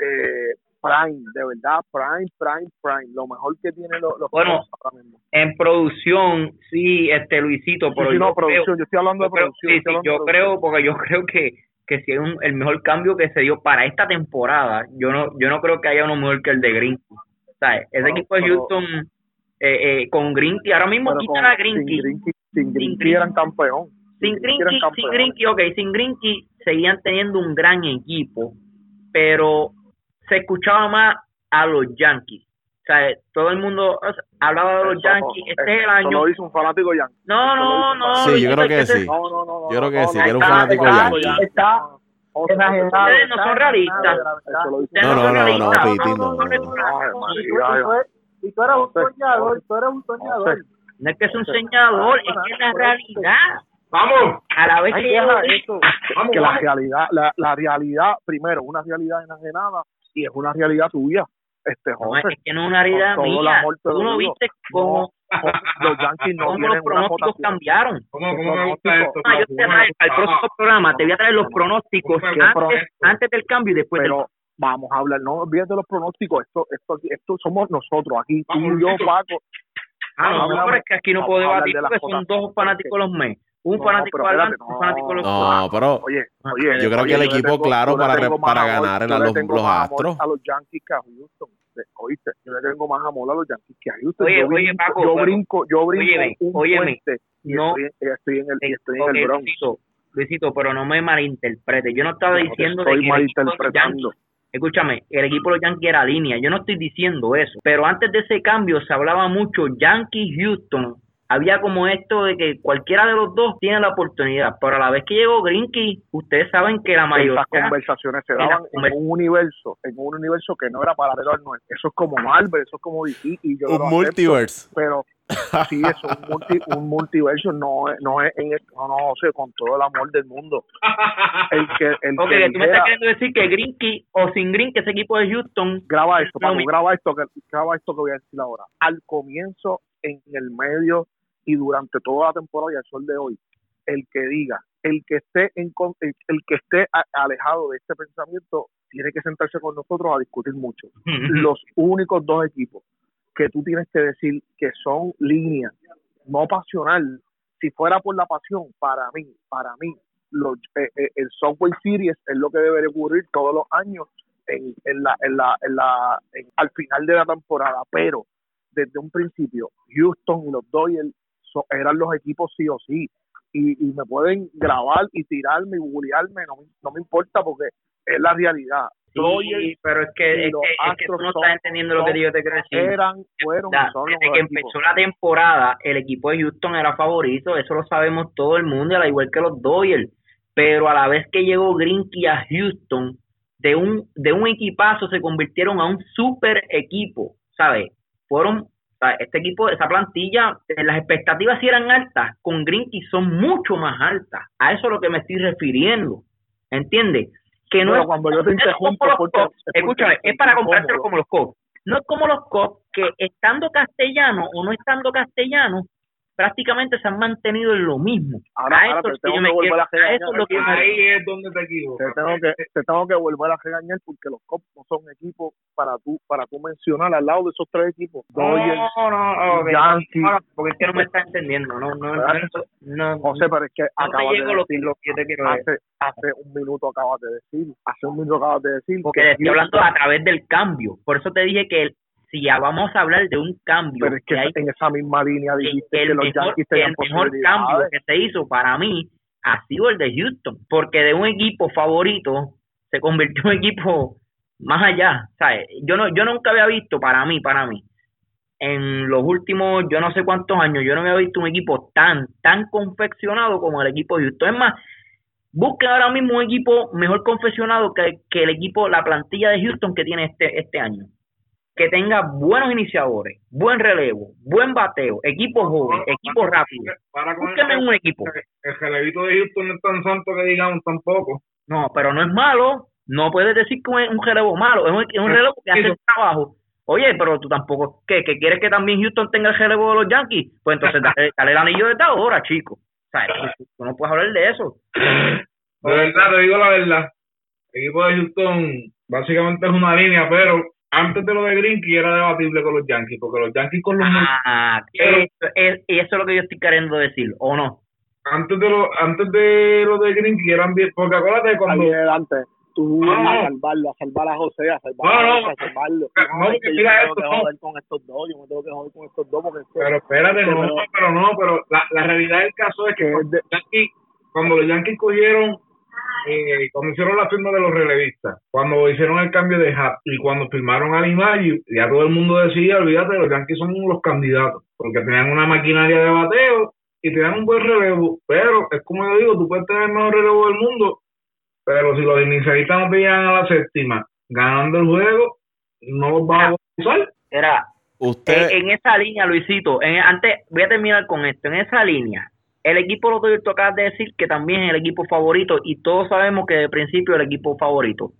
eh, prime, de verdad, prime, prime, prime. Lo mejor que tiene los, los Bueno, Cubs ahora mismo. en producción, sí, este Luisito, pero sí, yo no, creo- producción, yo estoy hablando yo de creo, producción. sí, estoy sí, hablando yo de producción. creo, porque yo creo que, que si es un- el mejor cambio que se dio para esta temporada, yo no, yo no creo que haya uno mejor que el de Green. ¿Sabes? Ese No, equipo de Houston eh, eh, con Greenkey, ahora mismo Pero quitan con- a sin. Grinky, Grinky Grinky. eran campeón. Sin Grinky Grinky, eran sin. Grinky, ok, sin Grinky seguían teniendo un gran equipo, pero se escuchaba más a los Yankees. O sea, todo el mundo o sea, hablaba de los Eso- Yankees, este es el año. lo hizo un fanático yankee. No, no, no. Sí, yo creo que sí. No, no, no, no, Yo creo que no, sí, no, que era un fanático está- yankee. está- Ustedes no son realistas. No, no no, no, Y tú eres un soñador, tú eres un soñador. No es que es un soñador, es que es la realidad. Vamos, A la vez Ay, que yo deja digo- eso. vamos, que la realidad, la, la realidad, primero, una realidad enajenada y es una realidad tuya. Este No, José, es que no es una realidad mía. Tú no viste cómo, los Yankees no cómo tienen los una pronósticos cambiaron. ¿Cómo, cómo me gusta esto? Ah, yo te voy a traer al próximo programa, te voy a traer los pronósticos ¿Cómo me gusta antes, esto? antes del cambio y después del pero vamos a hablar, no olvides de los pronósticos, esto, esto, esto somos nosotros aquí, tú y yo. Paco. Ah, no, Hablamos- pero es que aquí no puedo a hablar debatir de las porque son cosas, dos fanáticos los Mets. Un No, fanático pero de Atlanta, espérate, un fanático los no. No, pero Oye, oye, yo creo oye, que el equipo tengo- claro para, re- para ganar le los, los Astros. A los Yankees que a Houston. Oíste, yo le tengo más amor a los Yankees que a Houston. Oye, yo oye, brinco, Paco, yo brinco, yo brinco óyeme, un y no- estoy, en- estoy en el, estoy en el Bronx. Luisito, Luisito, pero no me malinterprete. Yo no estaba No diciendo de estoy que malinterpretando. Escúchame, el equipo de los Yankees era línea. Yo no estoy diciendo eso. Pero antes de ese cambio se hablaba mucho Yankees Houston había como esto de que cualquiera de los dos tiene la oportunidad, pero a la vez que llegó Grinky, ustedes saben que la mayoría... Esas conversaciones se daban en un universo, en un universo que no era paralelo al nuestro. Eso es como Marvel, eso es como DC y yo lo Un acepto, multiverse. pero sí, eso, un, multi, un multiverso no, no es en el- no, no, o sea, con todo el amor del mundo. El que, el Ok, que tú me estás queriendo decir que Grinky o sin Grinky, ese equipo de Houston, graba esto, Paco, graba esto, que, graba esto que voy a decir ahora. Al comienzo, en el medio y durante toda la temporada y al sol de hoy, el que diga, el que esté en el, el que esté alejado de este pensamiento tiene que sentarse con nosotros a discutir mucho. Los únicos dos equipos que tú tienes que decir que son líneas, no pasional, si fuera por la pasión, para mí, para mí, eh, eh, el Subway Series es lo que debería ocurrir todos los años en, en la, en la, en la, al final de la temporada, pero desde un principio, Houston y los Dodgers so- eran los equipos sí o sí, y, y me pueden grabar y tirarme y bullearme, no, no me importa porque es la realidad. Dodgers pero es que, es que, es que tú no estás entendiendo lo que yo te quiero decir. eran, fueron los desde que empezó la temporada, el equipo de Houston era favorito, eso lo sabemos todo el mundo, al igual que los Dodgers. Pero a la vez que llegó Grinky a Houston, de un, de un equipazo se convirtieron a un super equipo, ¿sabes? Fueron, este equipo, esa plantilla, eh, las expectativas sí eran altas, con Grinky son mucho más altas. A eso es lo que me estoy refiriendo, ¿entiendes? Que no Pero es cuando yo te es interrumpo, los porque- es porque escúchame, es para comprártelo como los Cubs. No es como los Cubs que estando castellano o no estando castellano, prácticamente se han mantenido en lo mismo. Ahora- a ahora eso te es que tengo que volver a regañar a eso es lo que yo me- Ahí es donde te equivocas. te tengo que te tengo que volver a regañar porque los Cubs no son equipos para tú para tú mencionar al lado de esos tres equipos no, no, no, ok. Yankees. Ahora, porque es que no me está entendiendo, no, no, no, no, José pero es que no acabas de llego lo que, decir lo que yo te quiero decir. hace hace un minuto acabas de decir hace un minuto acabas de decir Porque que estoy hablando a través del cambio. Por eso te dije que el- si ya vamos a hablar de un cambio, pero es que que hay en esa misma línea dijiste el que los mejor, Yankees el mejor cambio que se hizo para mí ha sido el de Houston, porque de un equipo favorito se convirtió en un equipo más allá, ¿sabes? Yo no yo nunca había visto para mí, para mí en los últimos yo no sé cuántos años, yo no había visto un equipo tan tan confeccionado como el equipo de Houston. Es más, busquen ahora mismo un equipo mejor confeccionado que, que el equipo, la plantilla de Houston que tiene este este año que tenga buenos iniciadores, buen relevo, buen bateo, equipo joven, equipo rápido. Para con el, un equipo. el relevito de Houston no es tan santo que digamos tampoco. No, pero no es malo. No puedes decir que es un relevo malo. Es un, es un relevo que hace el trabajo. Oye, pero tú tampoco, ¿qué? ¿Que quieres que también Houston tenga el relevo de los Yankees? Pues entonces dale, dale el anillo de esta hora, chico. O sea, tú, tú no puedes hablar de eso. De verdad, te digo la verdad. El equipo de Houston básicamente es una línea, pero antes de lo de Grinky era debatible con los Yankees, porque los Yankees con los Ah, eso es, y eso es lo que yo estoy queriendo decir, ¿o no? antes de lo antes de lo de Grinky eran bien, porque acuérdate cuando adelante tú No, no. a salvarlo a salvar a José a salvar No, a no. José, a salvarlo No, es porque que yo mira me tengo esto, que no. joder con estos dos yo me tengo que joder con estos dos porque pero espérate, no, Pero- pero no, pero la, la realidad del caso es que que es de- los Yankees, cuando los Yankees cogieron eh, cuando hicieron la firma de los relevistas, cuando hicieron el cambio de Happ y cuando firmaron a Limayu, ya todo el mundo decía, olvídate, los Yankees son los candidatos, porque tenían una maquinaria de bateo y tenían un buen relevo, pero es como yo digo, tú puedes tener el mejor relevo del mundo, pero si los inicialistas no te llegan a la séptima ganando el juego, no los vas a usar. Era, Usted, en, en esa línea, Luisito, en- antes, voy a terminar con esto. En esa línea, el equipo de los Dodgers tú acabas de decir que también es el equipo favorito y todos sabemos que de principio el equipo favorito.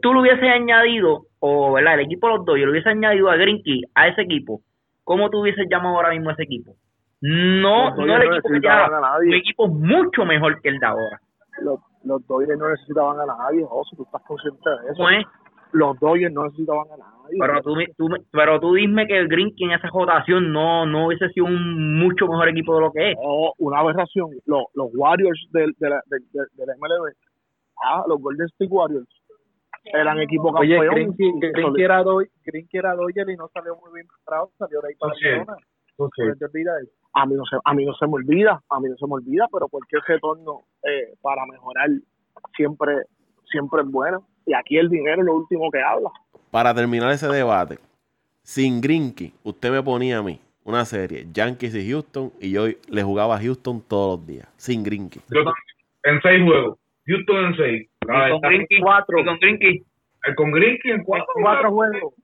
Tú lo hubieses añadido, o verdad, el equipo de los Dodgers lo hubiese añadido a Greenkey, a ese equipo. ¿Cómo tú hubieses llamado ahora mismo a ese equipo? No, no el equipo que necesitaban tiene a ahora, nadie. un equipo mucho mejor que el de ahora. los, los Dodgers no necesitaban a nadie José tú estás consciente de eso los Dodgers no necesitaban a nadie Pero tú, tú, pero tú dime que el Greenkey en esa rotación no, no hubiese sido un mucho mejor equipo de lo que es. No, una aberración. Los, los Warriors del, de la, del, del, del MLB, ah, los Golden State Warriors, eran equipo Oye, campeón. Green, Green que era Doy- Green que era Dodger y no salió muy bien parado, salió de ahí para Sí. Barcelona. ¿No te olvidas eso? a mí no se a mí no se me olvida a mí no se me olvida pero cualquier retorno eh, para mejorar siempre siempre es bueno y aquí el dinero es lo último que habla para terminar ese debate, sin Grinky, usted me ponía a mí, una serie, Yankees y Houston, y yo le jugaba a Houston todos los días, sin Grinky. Yo también. En seis juegos. Houston en seis. Y con Grinky. cuatro. Y con Grinky. Con Grinky en cuatro. Cuatro juegos.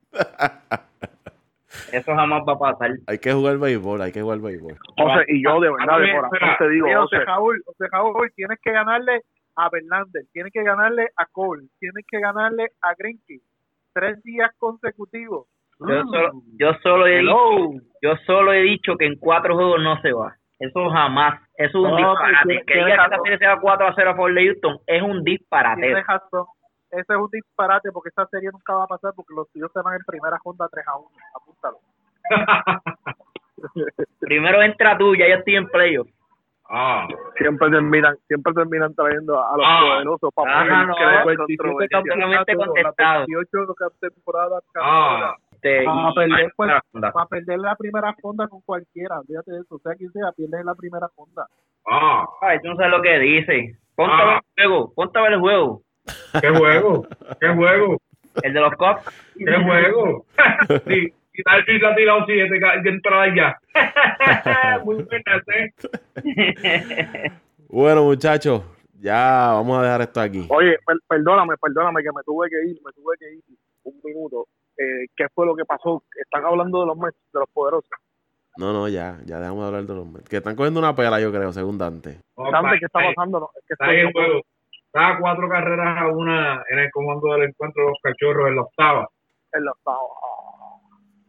Eso jamás va a pasar. Hay que jugar béisbol, hay que jugar béisbol. José, y yo de verdad, de corazón te digo, José, José Raúl, José Raúl, tienes que ganarle a Verlander, tienes que ganarle a Cole, tienes que ganarle a Greinke. Tres días consecutivos. Yo solo, yo solo he Hello. dicho, yo solo he dicho que en cuatro juegos no se va. Eso jamás. Eso es un No, disparate. pues, que diga que esta serie se va 4 a 0 a de Houston es un disparate. Ese es un disparate porque esta serie nunca va a pasar porque los tíos se van en primera ronda 3 a 1. Apúntalo. Primero entra tú, ya yo estoy en playoff. Ah. siempre terminan, siempre terminan trayendo a los Ah. poderosos para Ajá, poner no, crear 27 controversia. Completamente contestado. las 28 temporadas Ah. Este, Ah, y- perder, pues, para perder la primera ronda con cualquiera. Fíjate eso. O sea, quien sea, pierdes en la primera ronda. Ah. Ay, tú no sabes lo que dice. Ponte a Ah. ver el juego, ponte a ver el juego. ¿Qué juego? ¿Qué juego? El de los Cubs. ¿Qué juego? sí. Y tal vez ha tirado siete de entrada ya. Muy buenas, ¿eh? Bueno, muchachos, ya vamos a dejar esto aquí. Oye, per- perdóname, perdóname que me tuve que ir, me tuve que ir un minuto. Eh, ¿Qué fue lo que pasó? Están hablando de los Mets, de los poderosos. No, no, ya, ya dejamos de hablar de los Mets. Que están cogiendo una pela, yo creo, según Dante. Dante, ¿qué está pasando? No, es que Está ahí el juego. Estaba cuatro carreras a una en el comando del encuentro de los cachorros en la octava. en la octava.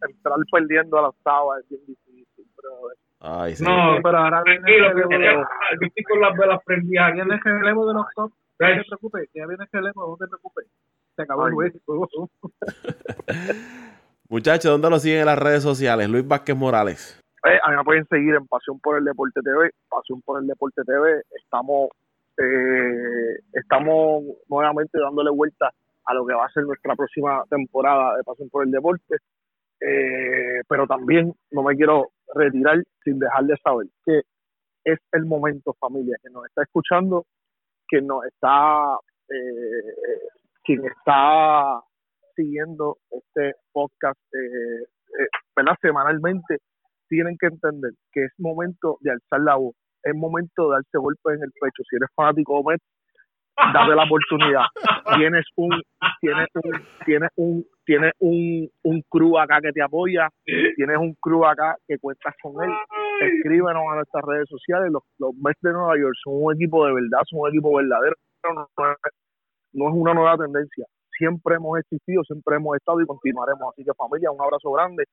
Entrar perdiendo a la octava es bien difícil, pero Ay, sí. No, pero ahora viene tranquilo, el relevo. estoy con las velas prendidas. Viene el relevo de los top. No te preocupes, ya viene el relevo, no te preocupes. Se acabó el juego. Muchachos, ¿dónde lo siguen en las redes sociales? Luis Vázquez Morales. Eh, a mí me pueden seguir en Pasión por el Deporte TV. Pasión por el Deporte TV. Estamos, eh, estamos nuevamente dándole vuelta a lo que va a ser nuestra próxima temporada de Pasión por el Deporte. Eh, pero también no me quiero retirar sin dejar de saber que es el momento, familia, que nos está escuchando, que nos está, eh, quien está siguiendo este podcast, eh, eh. Semanalmente, tienen que entender que es momento de alzar la voz, es momento de darse golpes en el pecho. Si eres fanático de Mets, date la oportunidad. Tienes un, tienes un, tienes un, tienes un, un crew acá que te apoya, tienes un crew acá que cuentas con él. Escríbenos a nuestras redes sociales. Los, los Mets de Nueva York son un equipo de verdad, son un equipo verdadero. No, no es- una nueva tendencia. Siempre hemos existido, siempre hemos estado y continuaremos. Así que familia, un abrazo grande.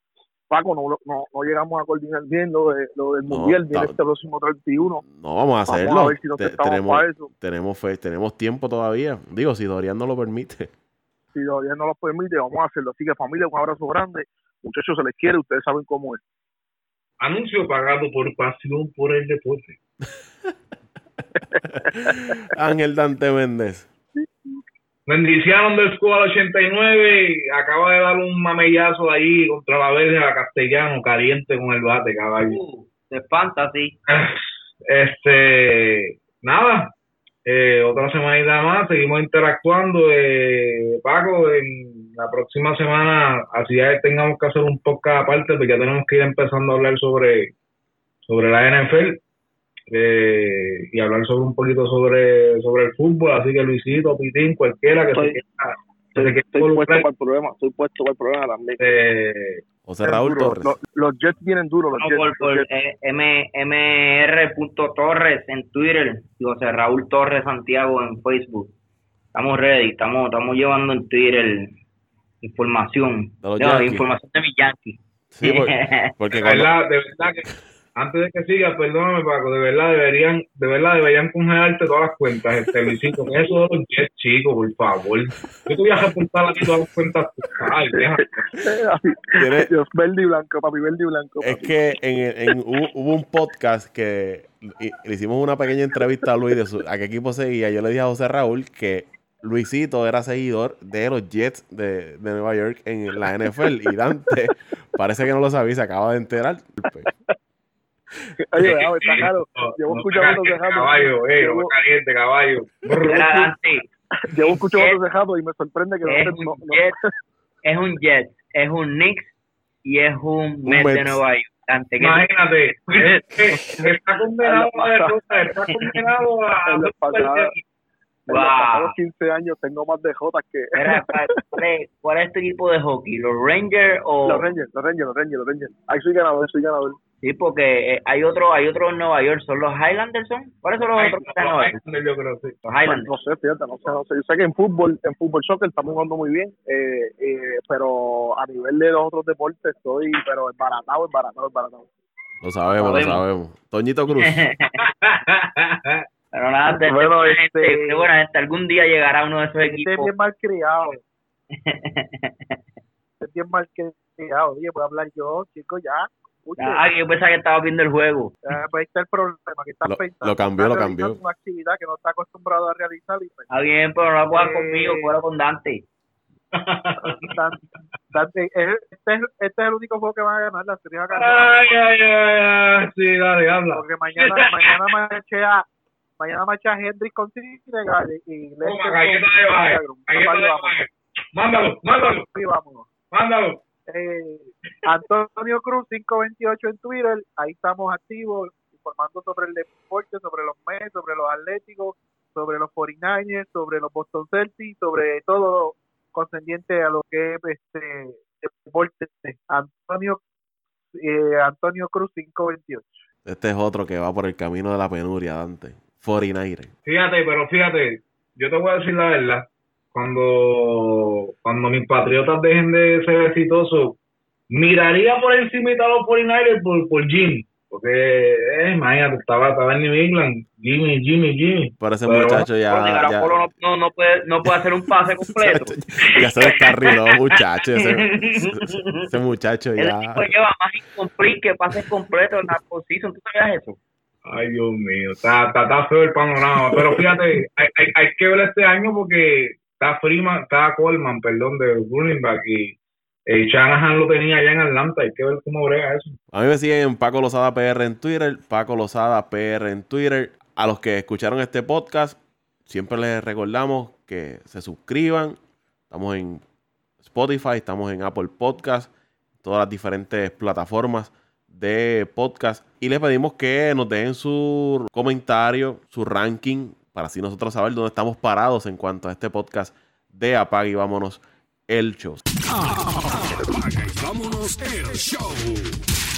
Paco, no, no, no llegamos a coordinar bien lo, de, lo del Mundial, viene este próximo 31. No, vamos a hacerlo. Vamos a ver si nos Te- tenemos, para eso. tenemos, fe- tenemos tiempo todavía. Digo, si Dorian no lo permite. Si todavía no lo permite, vamos a hacerlo. Así que familia, un abrazo grande. Muchachos, se les quiere, ustedes saben cómo es. Anuncio pagado por pasión por el deporte. Ángel Dante Méndez. Bendición del School 89 acaba de dar un mamellazo ahí contra la verga castellano caliente con el bate, caballo. Uh, de fantasy. Este, nada, eh, otra semanita más, seguimos interactuando. Eh, Paco, en la próxima semana, así ya tengamos que hacer un podcast aparte, porque ya tenemos que ir empezando a hablar sobre, sobre la NFL eh, y hablar sobre un poquito sobre, sobre el fútbol. Así que Luisito, Pitín, cualquiera que se Estoy- quiera, que se quiera Estoy puesto para el problema, estoy puesto para el problema también. eh, José Raúl Duro. Torres. Los, los Jets vienen duros, los No, Jets. por, los por Jets. eh, M- mr.torres en Twitter y José Raúl Torres Santiago en Facebook. Estamos ready, estamos, estamos llevando en Twitter información. De los No, información de mi Yankee. Sí, porque, porque de verdad, de verdad que antes de que sigas, perdóname Paco, de verdad deberían, de verdad deberían congelarte todas las cuentas, este Luisito, que eso de los Jets, chico, por favor. Yo te voy a reportar aquí todas las cuentas. Ay, Dios, verde y blanco, papi, verde y blanco. Es que en, el- en- hubo, hubo un podcast que le hicimos una pequeña entrevista a Luis de su- a qué equipo seguía. Yo le dije a José Raúl que Luisito era seguidor de los Jets de, de Nueva York en la NFL y Dante parece que no lo sabía se acaba de enterar. Oye, déjame, está claro. Llevo no escuchando jato. caballo, eh, Llevo- te caliente, caballo. Llevo escuchando jato y me sorprende que es no, un no, no- Jet, es un Jet, es un Knicks y es un Mets de. Nueva York. ante que Imagínate, está condenado a derrota, está condenado a En En los Wow. pasados 15 años tengo más de Jotas que Mira, ¿cuál, cuál es, cuál es tu equipo de hockey? ¿Los Rangers o...? los Rangers, los Rangers, los Rangers, los Rangers. Ahí soy ganador, soy ganador. Sí, porque eh, hay otro hay otro en Nueva York, ¿son los Highlanders son? ¿Cuáles son los Ay, otros que están en Nueva York? yo creo sí. Los Highlanders. no sé, fíjate, no sé, no sé. Yo sé que en fútbol, en fútbol soccer estamos jugando muy bien, eh, eh, pero a nivel de los otros deportes estoy, pero embaratado, embaratado, embaratado. Lo sabemos, lo Sabemos. sabemos. Toñito Cruz. Pero nada, de, Bueno, este- de buena gente, algún día llegará uno de esos Este es equipos. bien mal criado, es bien mal criado. Oye, voy a hablar yo, chicos, ya. Escuche, Ah, que yo pensaba que estaba viendo el juego. eh, pues ahí está el problema, que estás Lo- pensando. lo cambió, lo cambió. Una actividad que no está acostumbrado a realizar y pues, Está bien, pero no juegas Eh, conmigo, juega con Dante. Dan- Dante, es- este, es, este es el único juego que van a ganar, la serie va a ganar. Ay, ay, ay, ay, sí, dale, habla. Porque mañana, mañana marchea, mañana marcha Hendrix con Senegal y Lester. Mándalo, mándalo, Sí, vámonos. mándalo. Eh, Antonio Cruz 528 en Twitter, ahí estamos activos informando sobre el deporte, sobre los Mets, sobre los Atléticos, sobre los 49ers, sobre los Boston Celtics, sobre todo concendiente a lo que es este deporte. Antonio eh, Antonio Cruz 528. Este es otro que va por el camino de la penuria, Dante. 49 Fíjate, pero fíjate, yo te voy a decir la verdad. Cuando, cuando mis patriotas dejen de ser exitosos, miraría por encima a los 49ers por, por Jimmy. Porque, eh, imagínate, estaba, estaba en New England. Jimmy, Jimmy, Jimmy. Pero ese Pero- muchacho ya, ya, no, no, no puede, no puede hacer un pase completo. ya se descarriló, muchacho. Ese, ese muchacho El ya. equipo lleva más incomplete que pases completos en la posición. ¿Tú sabías eso? Ay, Dios mío, está, está, está feo el panorama. Pero fíjate, hay, hay, hay que ver este año porque está Freeman, está Coleman, perdón, de running back y eh, Shanahan lo tenía allá en Atlanta. Hay que ver cómo brega eso. A mí me siguen en Paco Lozada PR en Twitter, Paco Lozada PR en Twitter. A los que escucharon este podcast, siempre les recordamos que se suscriban. Estamos en Spotify, estamos en Apple Podcast, todas las diferentes plataformas de podcast. Y les pedimos que nos dejen su comentario, su ranking, para así nosotros saber dónde estamos parados en cuanto a este podcast de Apague y Vámonos el show. Y vámonos el show.